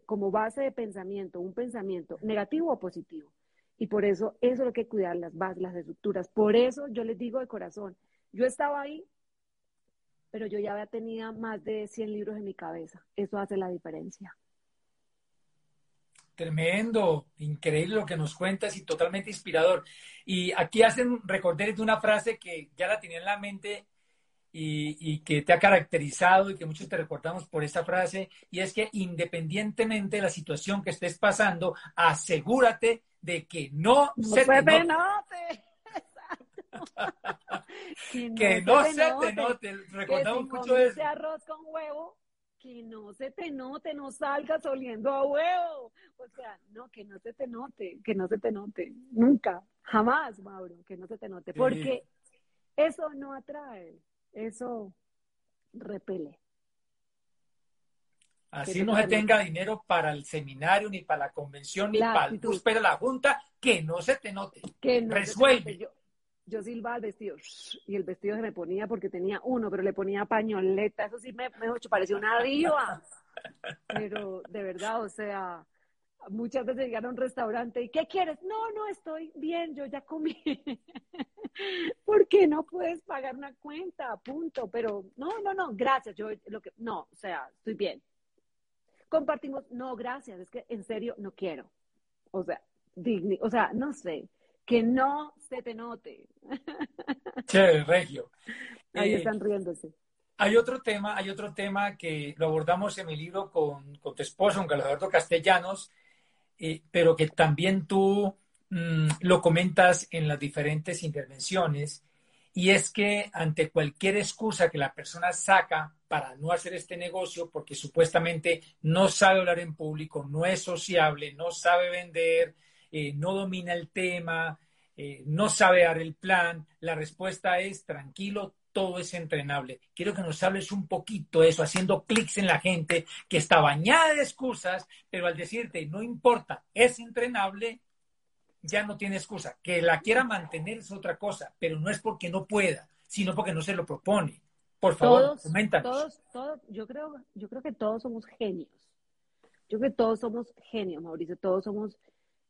[SPEAKER 3] como base de pensamiento un pensamiento negativo o positivo, y por eso eso es lo que cuidar, las bases, las estructuras, por eso yo les digo de corazón, yo estaba ahí, pero yo ya tenido más de 100 libros en mi cabeza, eso hace la diferencia.
[SPEAKER 2] Tremendo, increíble lo que nos cuentas y totalmente inspirador. Y aquí hacen recordar de una frase que ya la tenía en la mente y, que te ha caracterizado y que muchos te recordamos por esa frase, y es que independientemente de la situación que estés pasando, asegúrate de que no, se, te note. que no, se, te note. Recordamos mucho eso.
[SPEAKER 3] arroz con huevo, que no se te note, no salgas oliendo a huevo. O sea, no, que no se te note, que no se te note. Nunca, jamás, Mauro, que no se te note. Porque eso no atrae eso repele.
[SPEAKER 2] Así no se tenga dinero para el seminario, ni para la convención, ni para el de la junta, que no se te note. Que no Resuelve.
[SPEAKER 3] Yo, yo silbaba el vestido y el vestido se me ponía porque tenía uno, pero le ponía pañoleta. Eso sí me, me parecía una diva. Pero de verdad, o sea, muchas veces llegaron a un restaurante y ¿qué quieres? No, no, estoy bien, yo ya comí. ¿Por qué no puedes pagar una cuenta? Punto. Pero no, no, no, gracias. Yo lo que no, o sea, estoy bien. Compartimos, no, gracias, es que en serio no quiero. O sea, digni, o sea, no sé, que no se te note.
[SPEAKER 2] Chévere, Regio.
[SPEAKER 3] Ahí eh, están riéndose.
[SPEAKER 2] Hay otro tema, hay otro tema que lo abordamos en mi libro con, con tu esposo, con Alberto Castellanos, eh, pero que también tú mm, lo comentas en las diferentes intervenciones, y es que ante cualquier excusa que la persona saca para no hacer este negocio, porque supuestamente no sabe hablar en público, no es sociable, no sabe vender, eh, no domina el tema, eh, no sabe dar el plan, la respuesta es tranquilo, todo es entrenable. Quiero que nos hables un poquito de eso, haciendo clics en la gente que está bañada de excusas, pero al decirte no importa, es entrenable, ya no tiene excusa. Que la quiera mantener es otra cosa, pero no es porque no pueda, sino porque no se lo propone. Por favor, coméntanos.
[SPEAKER 3] Todos, todos, yo creo, yo creo que todos somos genios. Yo creo que todos somos genios, Mauricio, todos somos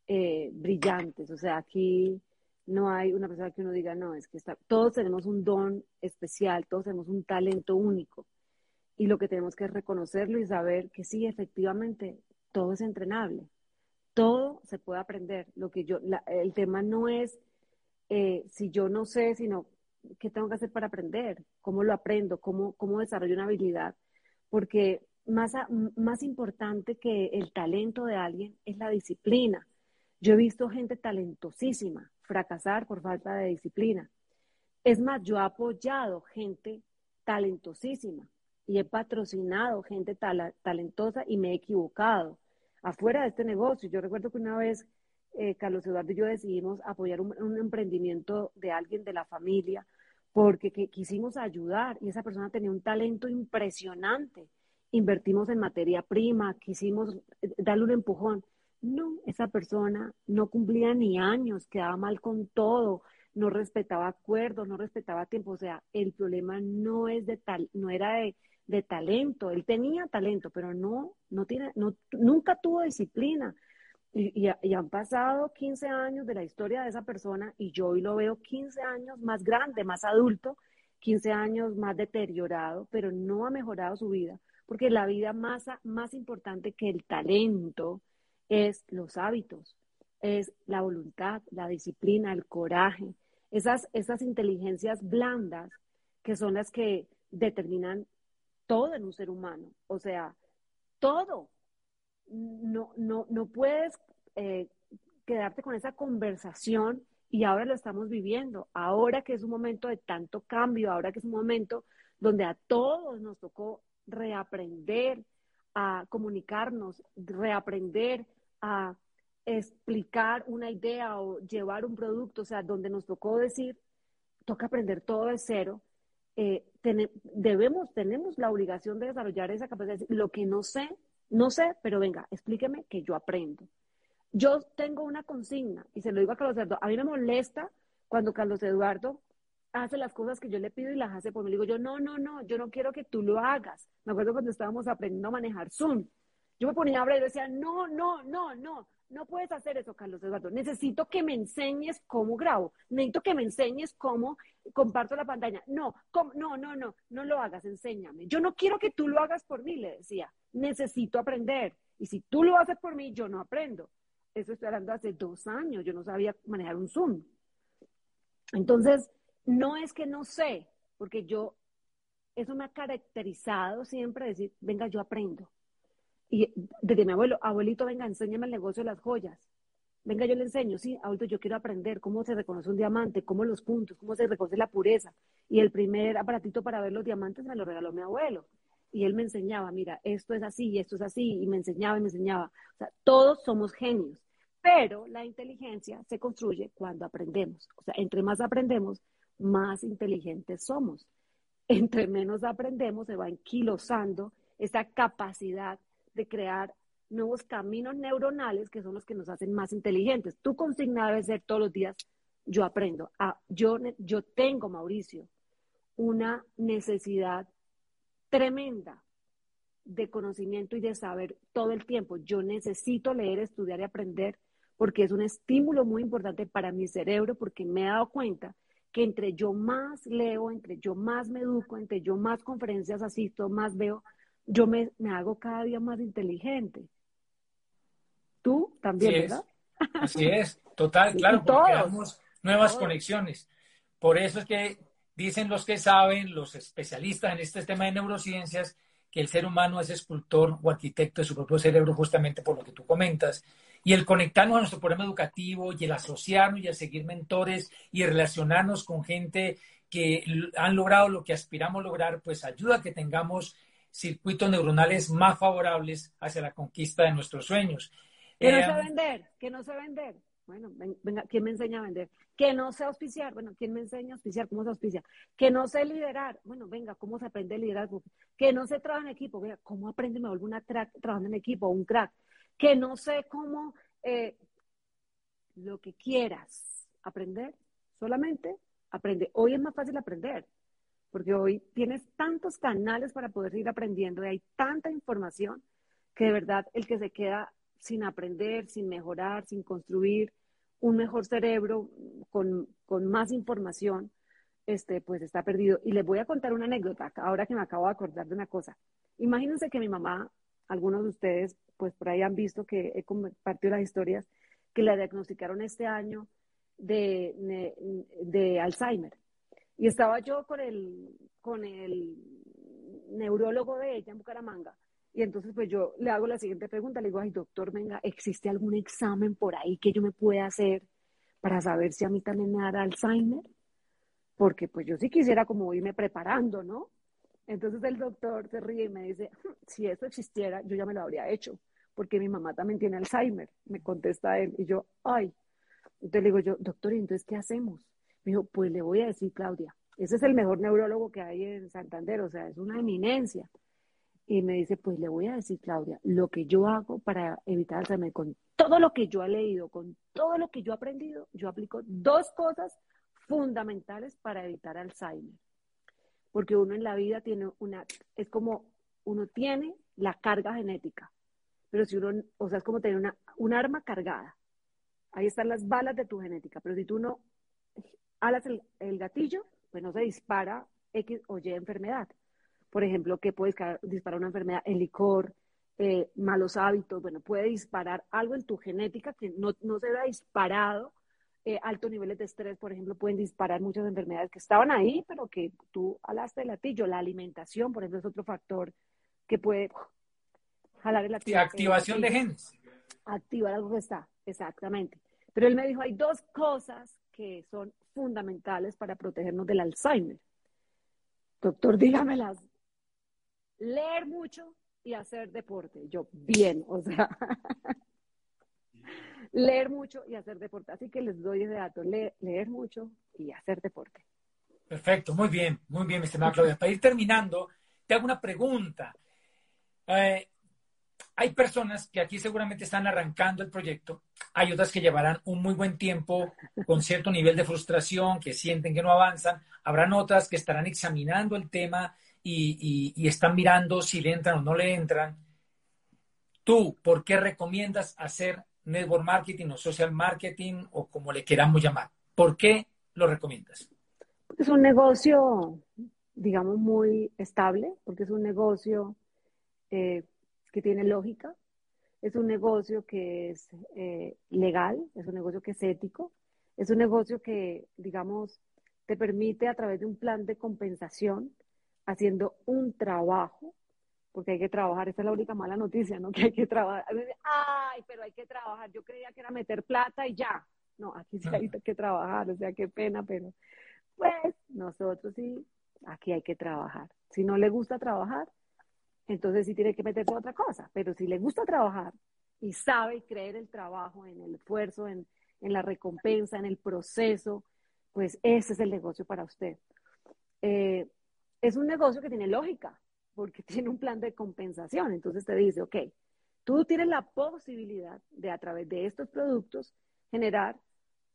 [SPEAKER 3] eh, brillantes. O sea, aquí no hay una persona que uno diga, no, es que está, todos tenemos un don especial, todos tenemos un talento único. Y lo que tenemos que es reconocerlo y saber que sí, efectivamente, todo es entrenable. Todo se puede aprender. Lo que yo, el tema no es eh, si yo no sé, sino qué tengo que hacer para aprender, cómo lo aprendo, cómo, cómo desarrollo una habilidad. Porque más, más importante que el talento de alguien es la disciplina. Yo he visto gente talentosísima fracasar por falta de disciplina. Es más, yo he apoyado gente talentosísima y he patrocinado gente talentosa y me he equivocado afuera de este negocio. Yo recuerdo que una vez eh, Carlos Eduardo y yo decidimos apoyar un, emprendimiento de alguien de la familia porque quisimos ayudar y esa persona tenía un talento impresionante. Invertimos en materia prima, quisimos eh, darle un empujón no, esa persona no cumplía ni años, quedaba mal con todo, no respetaba acuerdos, no respetaba tiempo. O sea, el problema no es de tal, no era de, talento. Él tenía talento, pero no, no tiene, no, nunca tuvo disciplina. Y, han pasado 15 años de la historia de esa persona y yo hoy lo veo 15 años más grande, más adulto, 15 años más deteriorado, pero no ha mejorado su vida, porque la vida más, más importante que el talento, es los hábitos, es la voluntad, la disciplina, el coraje, esas, esas inteligencias blandas que son las que determinan todo en un ser humano. O sea, todo. No, no, no puedes eh, quedarte con esa conversación y ahora lo estamos viviendo. Ahora que es un momento de tanto cambio, ahora que es un momento donde a todos nos tocó reaprender a comunicarnos, reaprender a explicar una idea o llevar un producto, o sea, donde nos tocó decir, toca aprender todo de cero, eh, debemos, tenemos la obligación de desarrollar esa capacidad. De decir, lo que no sé, no sé, pero venga, explíqueme que yo aprendo. Yo tengo una consigna y se lo digo a Carlos Eduardo, a mí me molesta cuando Carlos Eduardo hace las cosas que yo le pido y las hace por mí. Le digo yo, no, no, no, yo no quiero que tú lo hagas. Me acuerdo cuando estábamos aprendiendo a manejar Zoom. Yo me ponía a hablar y decía, no, no, no, no, no puedes hacer eso, Carlos Eduardo. Necesito que me enseñes cómo grabo. Necesito que me enseñes cómo comparto la pantalla. No, no, no, no, no lo hagas, enséñame. Yo no quiero que tú lo hagas por mí, le decía. Necesito aprender. Y si tú lo haces por mí, yo no aprendo. Eso estoy hablando hace dos años. Yo no sabía manejar un Zoom. Entonces, no es que no sé, porque yo eso me ha caracterizado siempre decir, venga, yo aprendo. Y desde mi abuelo, abuelito, venga, enséñame el negocio de las joyas. Venga, yo le enseño, sí, abuelito, yo quiero aprender cómo se reconoce un diamante, cómo los puntos, cómo se reconoce la pureza. Y el primer aparatito para ver los diamantes me lo regaló mi abuelo. Y él me enseñaba, mira, esto es así esto es así, y me enseñaba y me enseñaba. O sea, todos somos genios, pero la inteligencia se construye cuando aprendemos. O sea, entre más aprendemos, más inteligentes somos. Entre menos aprendemos, se va enquilosando esa capacidad de crear nuevos caminos neuronales que son los que nos hacen más inteligentes. Tu consigna debe ser todos los días, yo aprendo. Ah, yo, yo tengo, Mauricio, una necesidad tremenda de conocimiento y de saber todo el tiempo. Yo necesito leer, estudiar y aprender porque es un estímulo muy importante para mi cerebro porque me he dado cuenta que entre yo más leo, entre yo más me educo, entre yo más conferencias asisto, más veo, yo me, hago cada día más inteligente. Tú también, ¿verdad?
[SPEAKER 2] Así es, total, claro, porque creamos nuevas conexiones. Por eso es que dicen los que saben, los especialistas en este tema de neurociencias, que el ser humano es escultor o arquitecto de su propio cerebro, justamente por lo que tú comentas. Y el conectarnos a nuestro programa educativo y el asociarnos y el seguir mentores y relacionarnos con gente que han logrado lo que aspiramos lograr, pues ayuda a que tengamos circuitos neuronales más favorables hacia la conquista de nuestros sueños.
[SPEAKER 3] Que no eh, sé vender, que no sé vender. Bueno, venga, ¿quién me enseña a vender? Que no sé auspiciar. Bueno, ¿quién me enseña a auspiciar? ¿Cómo se auspicia? Que no sé liderar. Bueno, venga, ¿cómo se aprende a liderar? Que no sé trabajar en equipo. Venga, ¿cómo aprende? Me vuelvo una crack trabajando en equipo, un crack. Que no sé cómo, eh, lo que quieras aprender, solamente aprende. Hoy es más fácil aprender porque hoy tienes tantos canales para poder ir aprendiendo y hay tanta información que de verdad el que se queda sin aprender, sin mejorar, sin construir un mejor cerebro con, más información, este, pues está perdido. Y les voy a contar una anécdota, ahora que me acabo de acordar de una cosa. Imagínense que mi mamá, algunos de ustedes, pues por ahí han visto que he compartido las historias, que la diagnosticaron este año de, de Alzheimer. Y estaba yo con el, con el neurólogo de ella en Bucaramanga. Y entonces pues yo le hago la siguiente pregunta, le digo, ay doctor, venga, ¿existe algún examen por ahí que yo me pueda hacer para saber si a mí también me da Alzheimer? Porque pues yo sí quisiera como irme preparando, ¿no? Entonces el doctor se ríe y me dice, hm, si eso existiera, yo ya me lo habría hecho, porque mi mamá también tiene Alzheimer, me contesta él. Y yo, ay. Entonces le digo yo, doctor, ¿y entonces qué hacemos? Me dijo, pues le voy a decir, Claudia, ese es el mejor neurólogo que hay en Santander, o sea, es una eminencia. Y me dice, pues le voy a decir, Claudia, lo que yo hago para evitar Alzheimer, con todo lo que yo he leído, con todo lo que yo he aprendido, yo aplico dos cosas fundamentales para evitar Alzheimer. Porque uno en la vida tiene una, es como uno tiene la carga genética, pero si uno, o sea, es como tener una, un arma cargada. Ahí están las balas de tu genética, pero si tú no alas el, gatillo, pues no se dispara X o Y enfermedad. Por ejemplo, que puede disparar una enfermedad, el licor, eh, malos hábitos, bueno, puede disparar algo en tu genética que no, se vea disparado. Eh, altos niveles de estrés, por ejemplo, pueden disparar muchas enfermedades que estaban ahí, pero que tú alaste el gatillo. La alimentación, por ejemplo, es otro factor que puede jalar el gatillo.
[SPEAKER 2] activación de genes.
[SPEAKER 3] Activar algo que está, exactamente. Pero él me dijo, hay dos cosas que son fundamentales para protegernos del Alzheimer. Doctor, dígamelas. Leer mucho y hacer deporte. Yo, bien, o sea, leer mucho y hacer deporte. Así que les doy ese dato, leer mucho y hacer deporte.
[SPEAKER 2] Perfecto, muy bien, muy bien, mi estimada Claudia. Para ir terminando, te hago una pregunta. Eh, hay personas que aquí seguramente están arrancando el proyecto, hay otras que llevarán un muy buen tiempo con cierto nivel de frustración, que sienten que no avanzan, habrán otras que estarán examinando el tema y, están mirando si le entran o no le entran. Tú, ¿por qué recomiendas hacer network marketing o social marketing o como le queramos llamar? ¿Por qué lo recomiendas?
[SPEAKER 3] Es un negocio, digamos, muy estable, porque es un negocio eh, que tiene lógica, es un negocio que es eh, legal, es un negocio que es ético, es un negocio que, digamos, te permite a través de un plan de compensación haciendo un trabajo, porque hay que trabajar, esta es la única mala noticia, ¿no? Que hay que trabajar. Ay, pero hay que trabajar, yo creía que era meter plata y ya. No, aquí sí hay que trabajar, o sea, qué pena, pero pues nosotros sí, aquí hay que trabajar. Si no le gusta trabajar, entonces sí tiene que meterse a otra cosa, pero si le gusta trabajar y sabe creer el trabajo, en el esfuerzo, en, en la recompensa, en el proceso, pues ese es el negocio para usted. Eh, es un negocio que tiene lógica, porque tiene un plan de compensación. Entonces te dice, ok, tú tienes la posibilidad de a través de estos productos generar,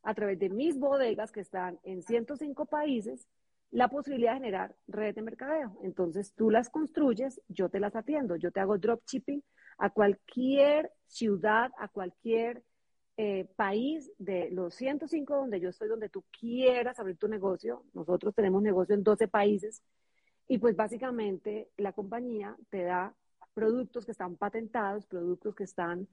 [SPEAKER 3] a través de mis bodegas que están en 105 países, la posibilidad de generar red de mercadeo. Entonces tú las construyes, yo te las atiendo, yo te hago dropshipping a cualquier ciudad, a cualquier eh, país de los 105 donde yo estoy, donde tú quieras abrir tu negocio. Nosotros tenemos negocio en 12 países y pues básicamente la compañía te da productos que están patentados, productos que están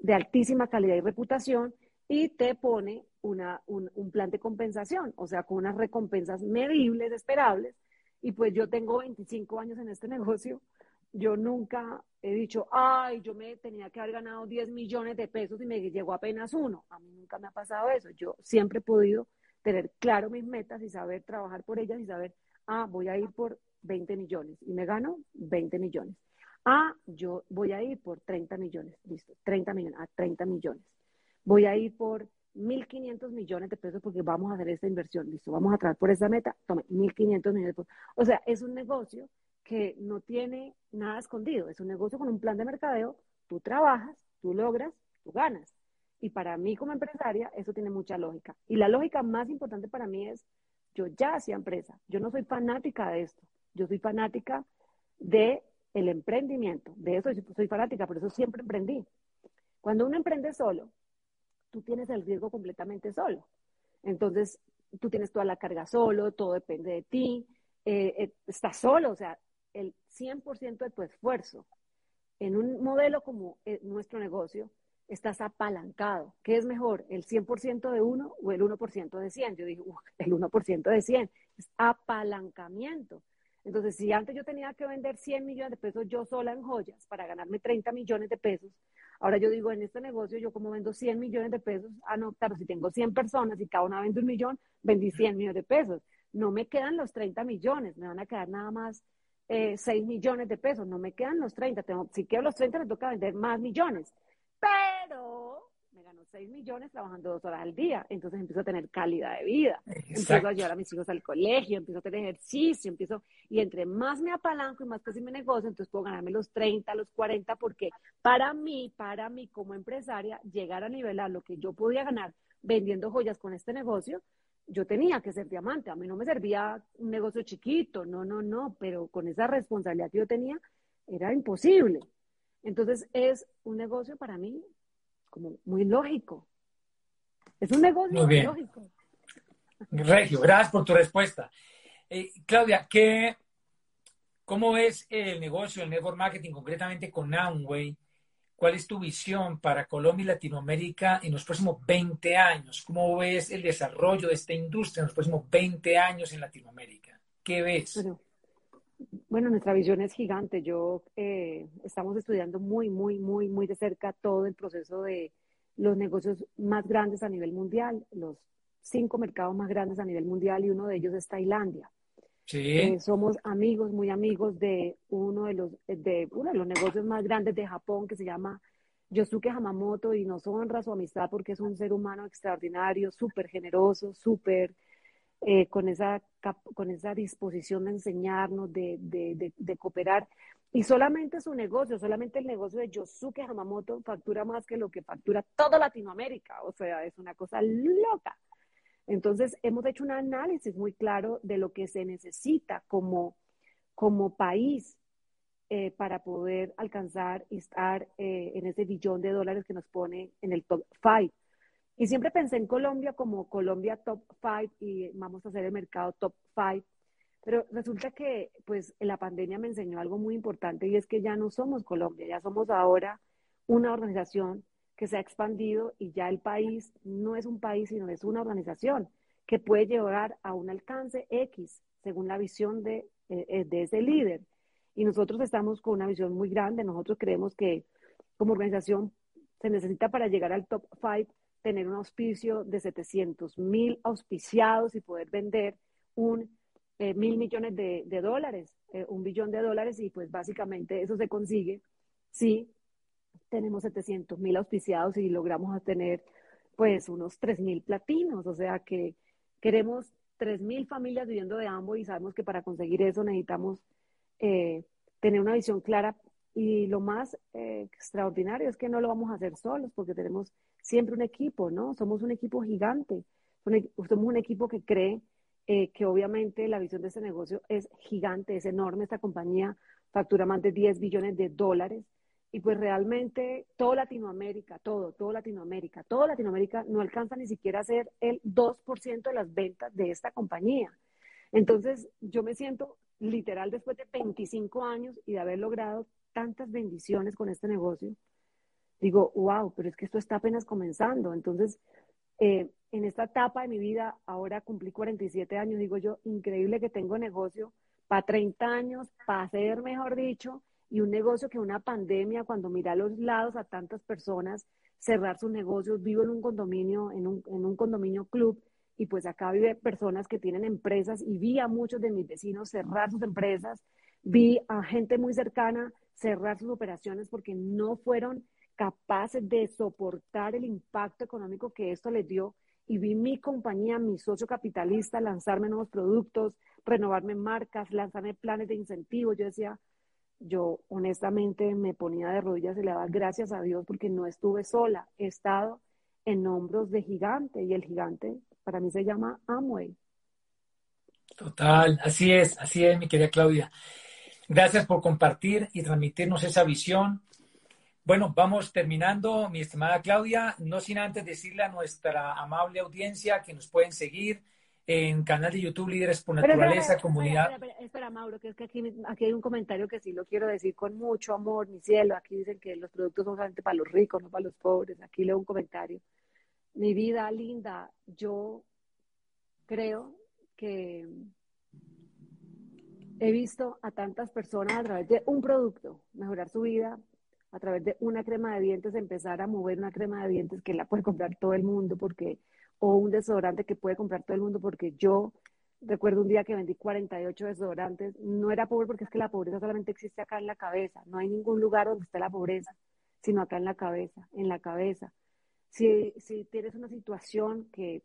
[SPEAKER 3] de altísima calidad y reputación y te pone una, un, un, plan de compensación, o sea, con unas recompensas medibles, esperables. Y pues yo tengo 25 años en este negocio, yo nunca he dicho, ay, yo me tenía que haber ganado 10 millones de pesos y me llegó apenas uno. A mí nunca me ha pasado eso. Yo siempre he podido tener claro mis metas y saber trabajar por ellas y saber, ah, voy a ir por 20 millones y me gano 20 millones. Ah, yo voy a ir por 30 millones, listo, 30 millones, a 30 millones voy a ir por 1.500 millones de pesos porque vamos a hacer esta inversión, listo, vamos a traer por esa meta, tome, 1.500 millones de pesos. O sea, es un negocio que no tiene nada escondido, es un negocio con un plan de mercadeo, tú trabajas, tú logras, tú ganas. Y para mí como empresaria eso tiene mucha lógica. Y la lógica más importante para mí es, yo ya hacía empresa, yo no soy fanática de esto, yo soy fanática de el emprendimiento, de eso soy fanática, por eso siempre emprendí. Cuando uno emprende solo, tú tienes el riesgo completamente solo. Entonces, tú tienes toda la carga solo, todo depende de ti, eh, eh, estás solo, o sea, el 100% de tu esfuerzo en un modelo como eh, nuestro negocio, estás apalancado. ¿Qué es mejor, el 100% de uno o el 1% de 100? Yo dije, el 1% de 100 es apalancamiento. Entonces, si antes yo tenía que vender 100 millones de pesos yo sola en joyas para ganarme 30 millones de pesos, Ahora yo digo, en este negocio, yo como vendo 100 millones de pesos, ah, no, claro, si tengo 100 personas y cada una vende un millón, vendí 100 millones de pesos. No me quedan los 30 millones, me van a quedar nada más eh, 6 millones de pesos, no me quedan los 30. Tengo, si quiero los 30, me toca vender más millones. Pero me gano 6 millones trabajando dos horas al día, entonces empiezo a tener calidad de vida, empiezo a llevar a mis hijos al colegio, empiezo a tener ejercicio, empiezo, y entre más me apalanco y más casi me negocio, entonces puedo ganarme los 30, los 40, porque para mí, para mí como empresaria, llegar a nivelar lo que yo podía ganar vendiendo joyas con este negocio, yo tenía que ser diamante, a mí no me servía un negocio chiquito, no, no, no, pero con esa responsabilidad que yo tenía, era imposible. Entonces es un negocio para mí como muy lógico. Es un negocio muy lógico.
[SPEAKER 2] Regio, gracias por tu respuesta. Eh, Claudia, ¿qué, ¿cómo ves el negocio, el network marketing, concretamente con Amway? ¿Cuál es tu visión para Colombia y Latinoamérica en los próximos 20 años? ¿Cómo ves el desarrollo de esta industria en los próximos 20 años en Latinoamérica? ¿Qué ves?
[SPEAKER 3] Bueno, nuestra visión es gigante. Yo eh, estamos estudiando muy, muy, muy, muy de cerca todo el proceso de los negocios más grandes a nivel mundial, los cinco mercados más grandes a nivel mundial y uno de ellos es Tailandia.
[SPEAKER 2] Sí.
[SPEAKER 3] Eh, somos amigos, muy amigos de uno de los de uno de los negocios más grandes de Japón que se llama Yosuke Hamamoto y nos honra su amistad porque es un ser humano extraordinario, súper generoso, súper eh, con, esa, con esa disposición de enseñarnos, de, de, de, cooperar. Y solamente su negocio, solamente el negocio de Yosuke Hamamoto factura más que lo que factura toda Latinoamérica. O sea, es una cosa loca. Entonces, hemos hecho un análisis muy claro de lo que se necesita como, como país eh, para poder alcanzar y estar eh, en ese billón de dólares que nos pone en el top five. Y siempre pensé en Colombia como Colombia top five y vamos a hacer el mercado top five. Pero resulta que pues la pandemia me enseñó algo muy importante y es que ya no somos Colombia, ya somos ahora una organización que se ha expandido y ya el país no es un país, sino es una organización que puede llegar a un alcance X según la visión de eh, de ese líder. Y nosotros estamos con una visión muy grande. Nosotros creemos que como organización se necesita para llegar al top 5 tener un auspicio de 700 mil auspiciados y poder vender un eh, mil millones de, dólares, eh, un billón de dólares, y pues básicamente eso se consigue si tenemos 700 mil auspiciados y logramos tener pues unos 3 mil platinos, o sea que queremos 3 mil familias viviendo de ambos y sabemos que para conseguir eso necesitamos eh, tener una visión clara. Y lo más extraordinario es que no lo vamos a hacer solos porque tenemos siempre un equipo, ¿no? Somos un equipo gigante, somos un equipo que cree eh, que obviamente la visión de este negocio es gigante, es enorme. Esta compañía factura más de 10 billones de dólares y pues realmente todo Latinoamérica, todo, todo Latinoamérica, todo Latinoamérica no alcanza ni siquiera a ser el 2% de las ventas de esta compañía. Entonces yo me siento literal después de 25 años y de haber logrado tantas bendiciones con este negocio, digo, wow, pero es que esto está apenas comenzando. Entonces, eh, en esta etapa de mi vida, ahora cumplí 47 años, digo yo, increíble que tengo negocio para 30 años, para hacer, mejor dicho, y un negocio que una pandemia, cuando mira a los lados a tantas personas cerrar sus negocios, vivo en un condominio, en un, en un condominio club, y pues acá vive personas que tienen empresas y vi a muchos de mis vecinos cerrar sus empresas, vi a gente muy cercana cerrar sus operaciones porque no fueron capaces de soportar el impacto económico que esto les dio y vi mi compañía, mi socio capitalista, lanzarme nuevos productos, renovarme marcas, lanzarme planes de incentivos. Yo decía, yo honestamente me ponía de rodillas y le daba gracias a Dios porque no estuve sola, he estado en hombros de gigante y el gigante para mí se llama Amway.
[SPEAKER 2] Total, así es, así es, mi querida Claudia. Gracias por compartir y transmitirnos esa visión bueno, vamos terminando, mi estimada Claudia, no sin antes decirle a nuestra amable audiencia que nos pueden seguir en canal de YouTube Líderes por Naturaleza, Comunidad.
[SPEAKER 3] Espera, Mauro, que es que aquí, aquí, hay un comentario que sí lo quiero decir con mucho amor, mi cielo. Aquí dicen que los productos son solamente para los ricos, no para los pobres. Aquí leo un comentario. Mi vida linda, yo creo que he visto a tantas personas a través de un producto mejorar su vida, a través de una crema de dientes empezar a mover una crema de dientes que la puede comprar todo el mundo porque o un desodorante que puede comprar todo el mundo porque yo recuerdo un día que vendí 48 desodorantes, no era pobre porque es que la pobreza solamente existe acá en la cabeza, no hay ningún lugar donde esté la pobreza, sino acá en la cabeza, en la cabeza. Si, si tienes una situación que,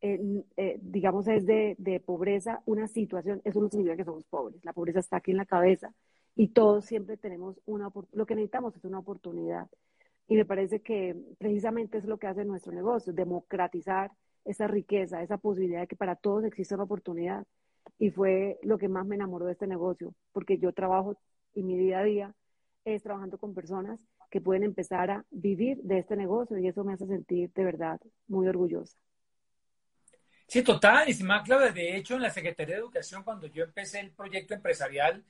[SPEAKER 3] eh, eh, digamos, es de, de pobreza, una situación, eso no significa que somos pobres, la pobreza está aquí en la cabeza y todos siempre tenemos una lo que necesitamos es una oportunidad. Y me parece que precisamente es lo que hace nuestro negocio, democratizar esa riqueza, esa posibilidad de que para todos exista una oportunidad. Y fue lo que más me enamoró de este negocio, porque yo trabajo y mi día a día es trabajando con personas que pueden empezar a vivir de este negocio y eso me hace sentir de verdad muy orgullosa.
[SPEAKER 2] Sí, total, y más clave. De hecho, en la Secretaría de Educación, cuando yo empecé el proyecto empresarial,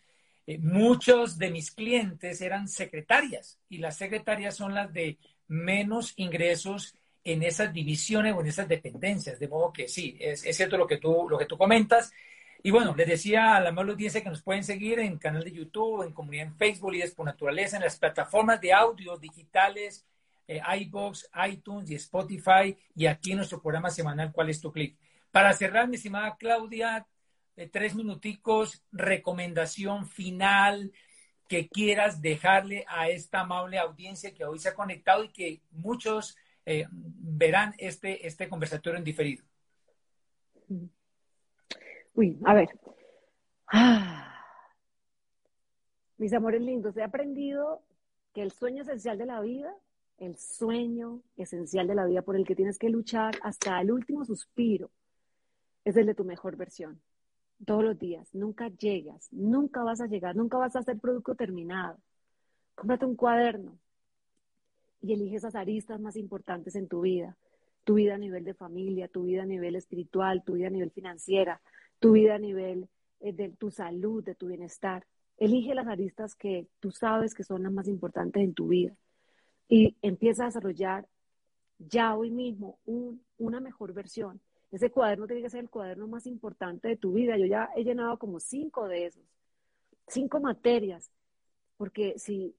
[SPEAKER 2] eh, muchos de mis clientes eran secretarias y las secretarias son las de menos ingresos en esas divisiones o en esas dependencias. De modo que sí, es, cierto lo que, tú, lo que tú comentas. Y bueno, les decía a la mejor audiencia que nos pueden seguir en canal de YouTube, en comunidad en Facebook, Líderes por Naturaleza, en las plataformas de audio digitales, eh, iBox, iTunes y Spotify, y aquí en nuestro programa semanal, ¿Cuál es tu clic? Para cerrar, mi estimada Claudia, tres minuticos, recomendación final que quieras dejarle a esta amable audiencia que hoy se ha conectado y que muchos eh, verán este, este conversatorio en diferido.
[SPEAKER 3] Uy, a ver. Ah. Mis amores lindos, he aprendido que el sueño esencial de la vida, el sueño esencial de la vida por el que tienes que luchar hasta el último suspiro, es el de tu mejor versión todos los días, nunca llegas, nunca vas a llegar, nunca vas a hacer producto terminado. Cómprate un cuaderno y elige esas aristas más importantes en tu vida. Tu vida a nivel de familia, tu vida a nivel espiritual, tu vida a nivel financiera, tu vida a nivel eh, de tu salud, de tu bienestar. Elige las aristas que tú sabes que son las más importantes en tu vida y empieza a desarrollar ya hoy mismo una mejor versión Ese cuaderno tiene que ser el cuaderno más importante de tu vida. Yo ya he llenado como cinco de esos, cinco materias, porque si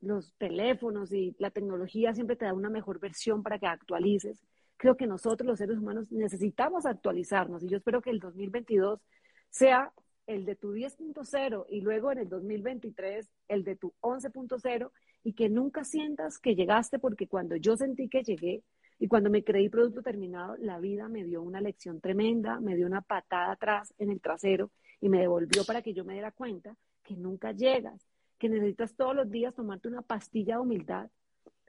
[SPEAKER 3] los teléfonos y la tecnología siempre te da una mejor versión para que actualices, creo que nosotros los seres humanos necesitamos actualizarnos y yo espero que el 2022 sea el de tu 10.0 y luego en el 2023 el de tu 11.0 y que nunca sientas que llegaste porque cuando yo sentí que llegué y cuando me creí producto terminado, la vida me dio una lección tremenda, me dio una patada atrás en el trasero y me devolvió para que yo me diera cuenta que nunca llegas, que necesitas todos los días tomarte una pastilla de humildad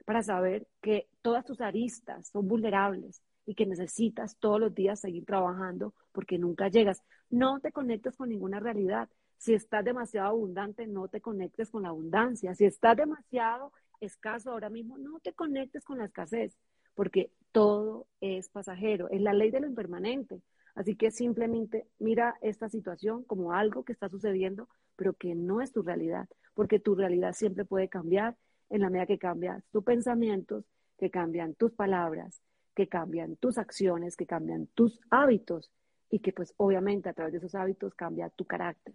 [SPEAKER 3] para saber que todas tus aristas son vulnerables y que necesitas todos los días seguir trabajando porque nunca llegas. No te conectes con ninguna realidad. Si estás demasiado abundante, no te conectes con la abundancia. Si estás demasiado escaso ahora mismo, no te conectes con la escasez, porque todo es pasajero, es la ley de lo impermanente. Así que simplemente mira esta situación como algo que está sucediendo, pero que no es tu realidad, porque tu realidad siempre puede cambiar en la medida que cambian tus pensamientos, que cambian tus palabras, que cambian tus acciones, que cambian tus hábitos y que pues obviamente a través de esos hábitos cambia tu carácter.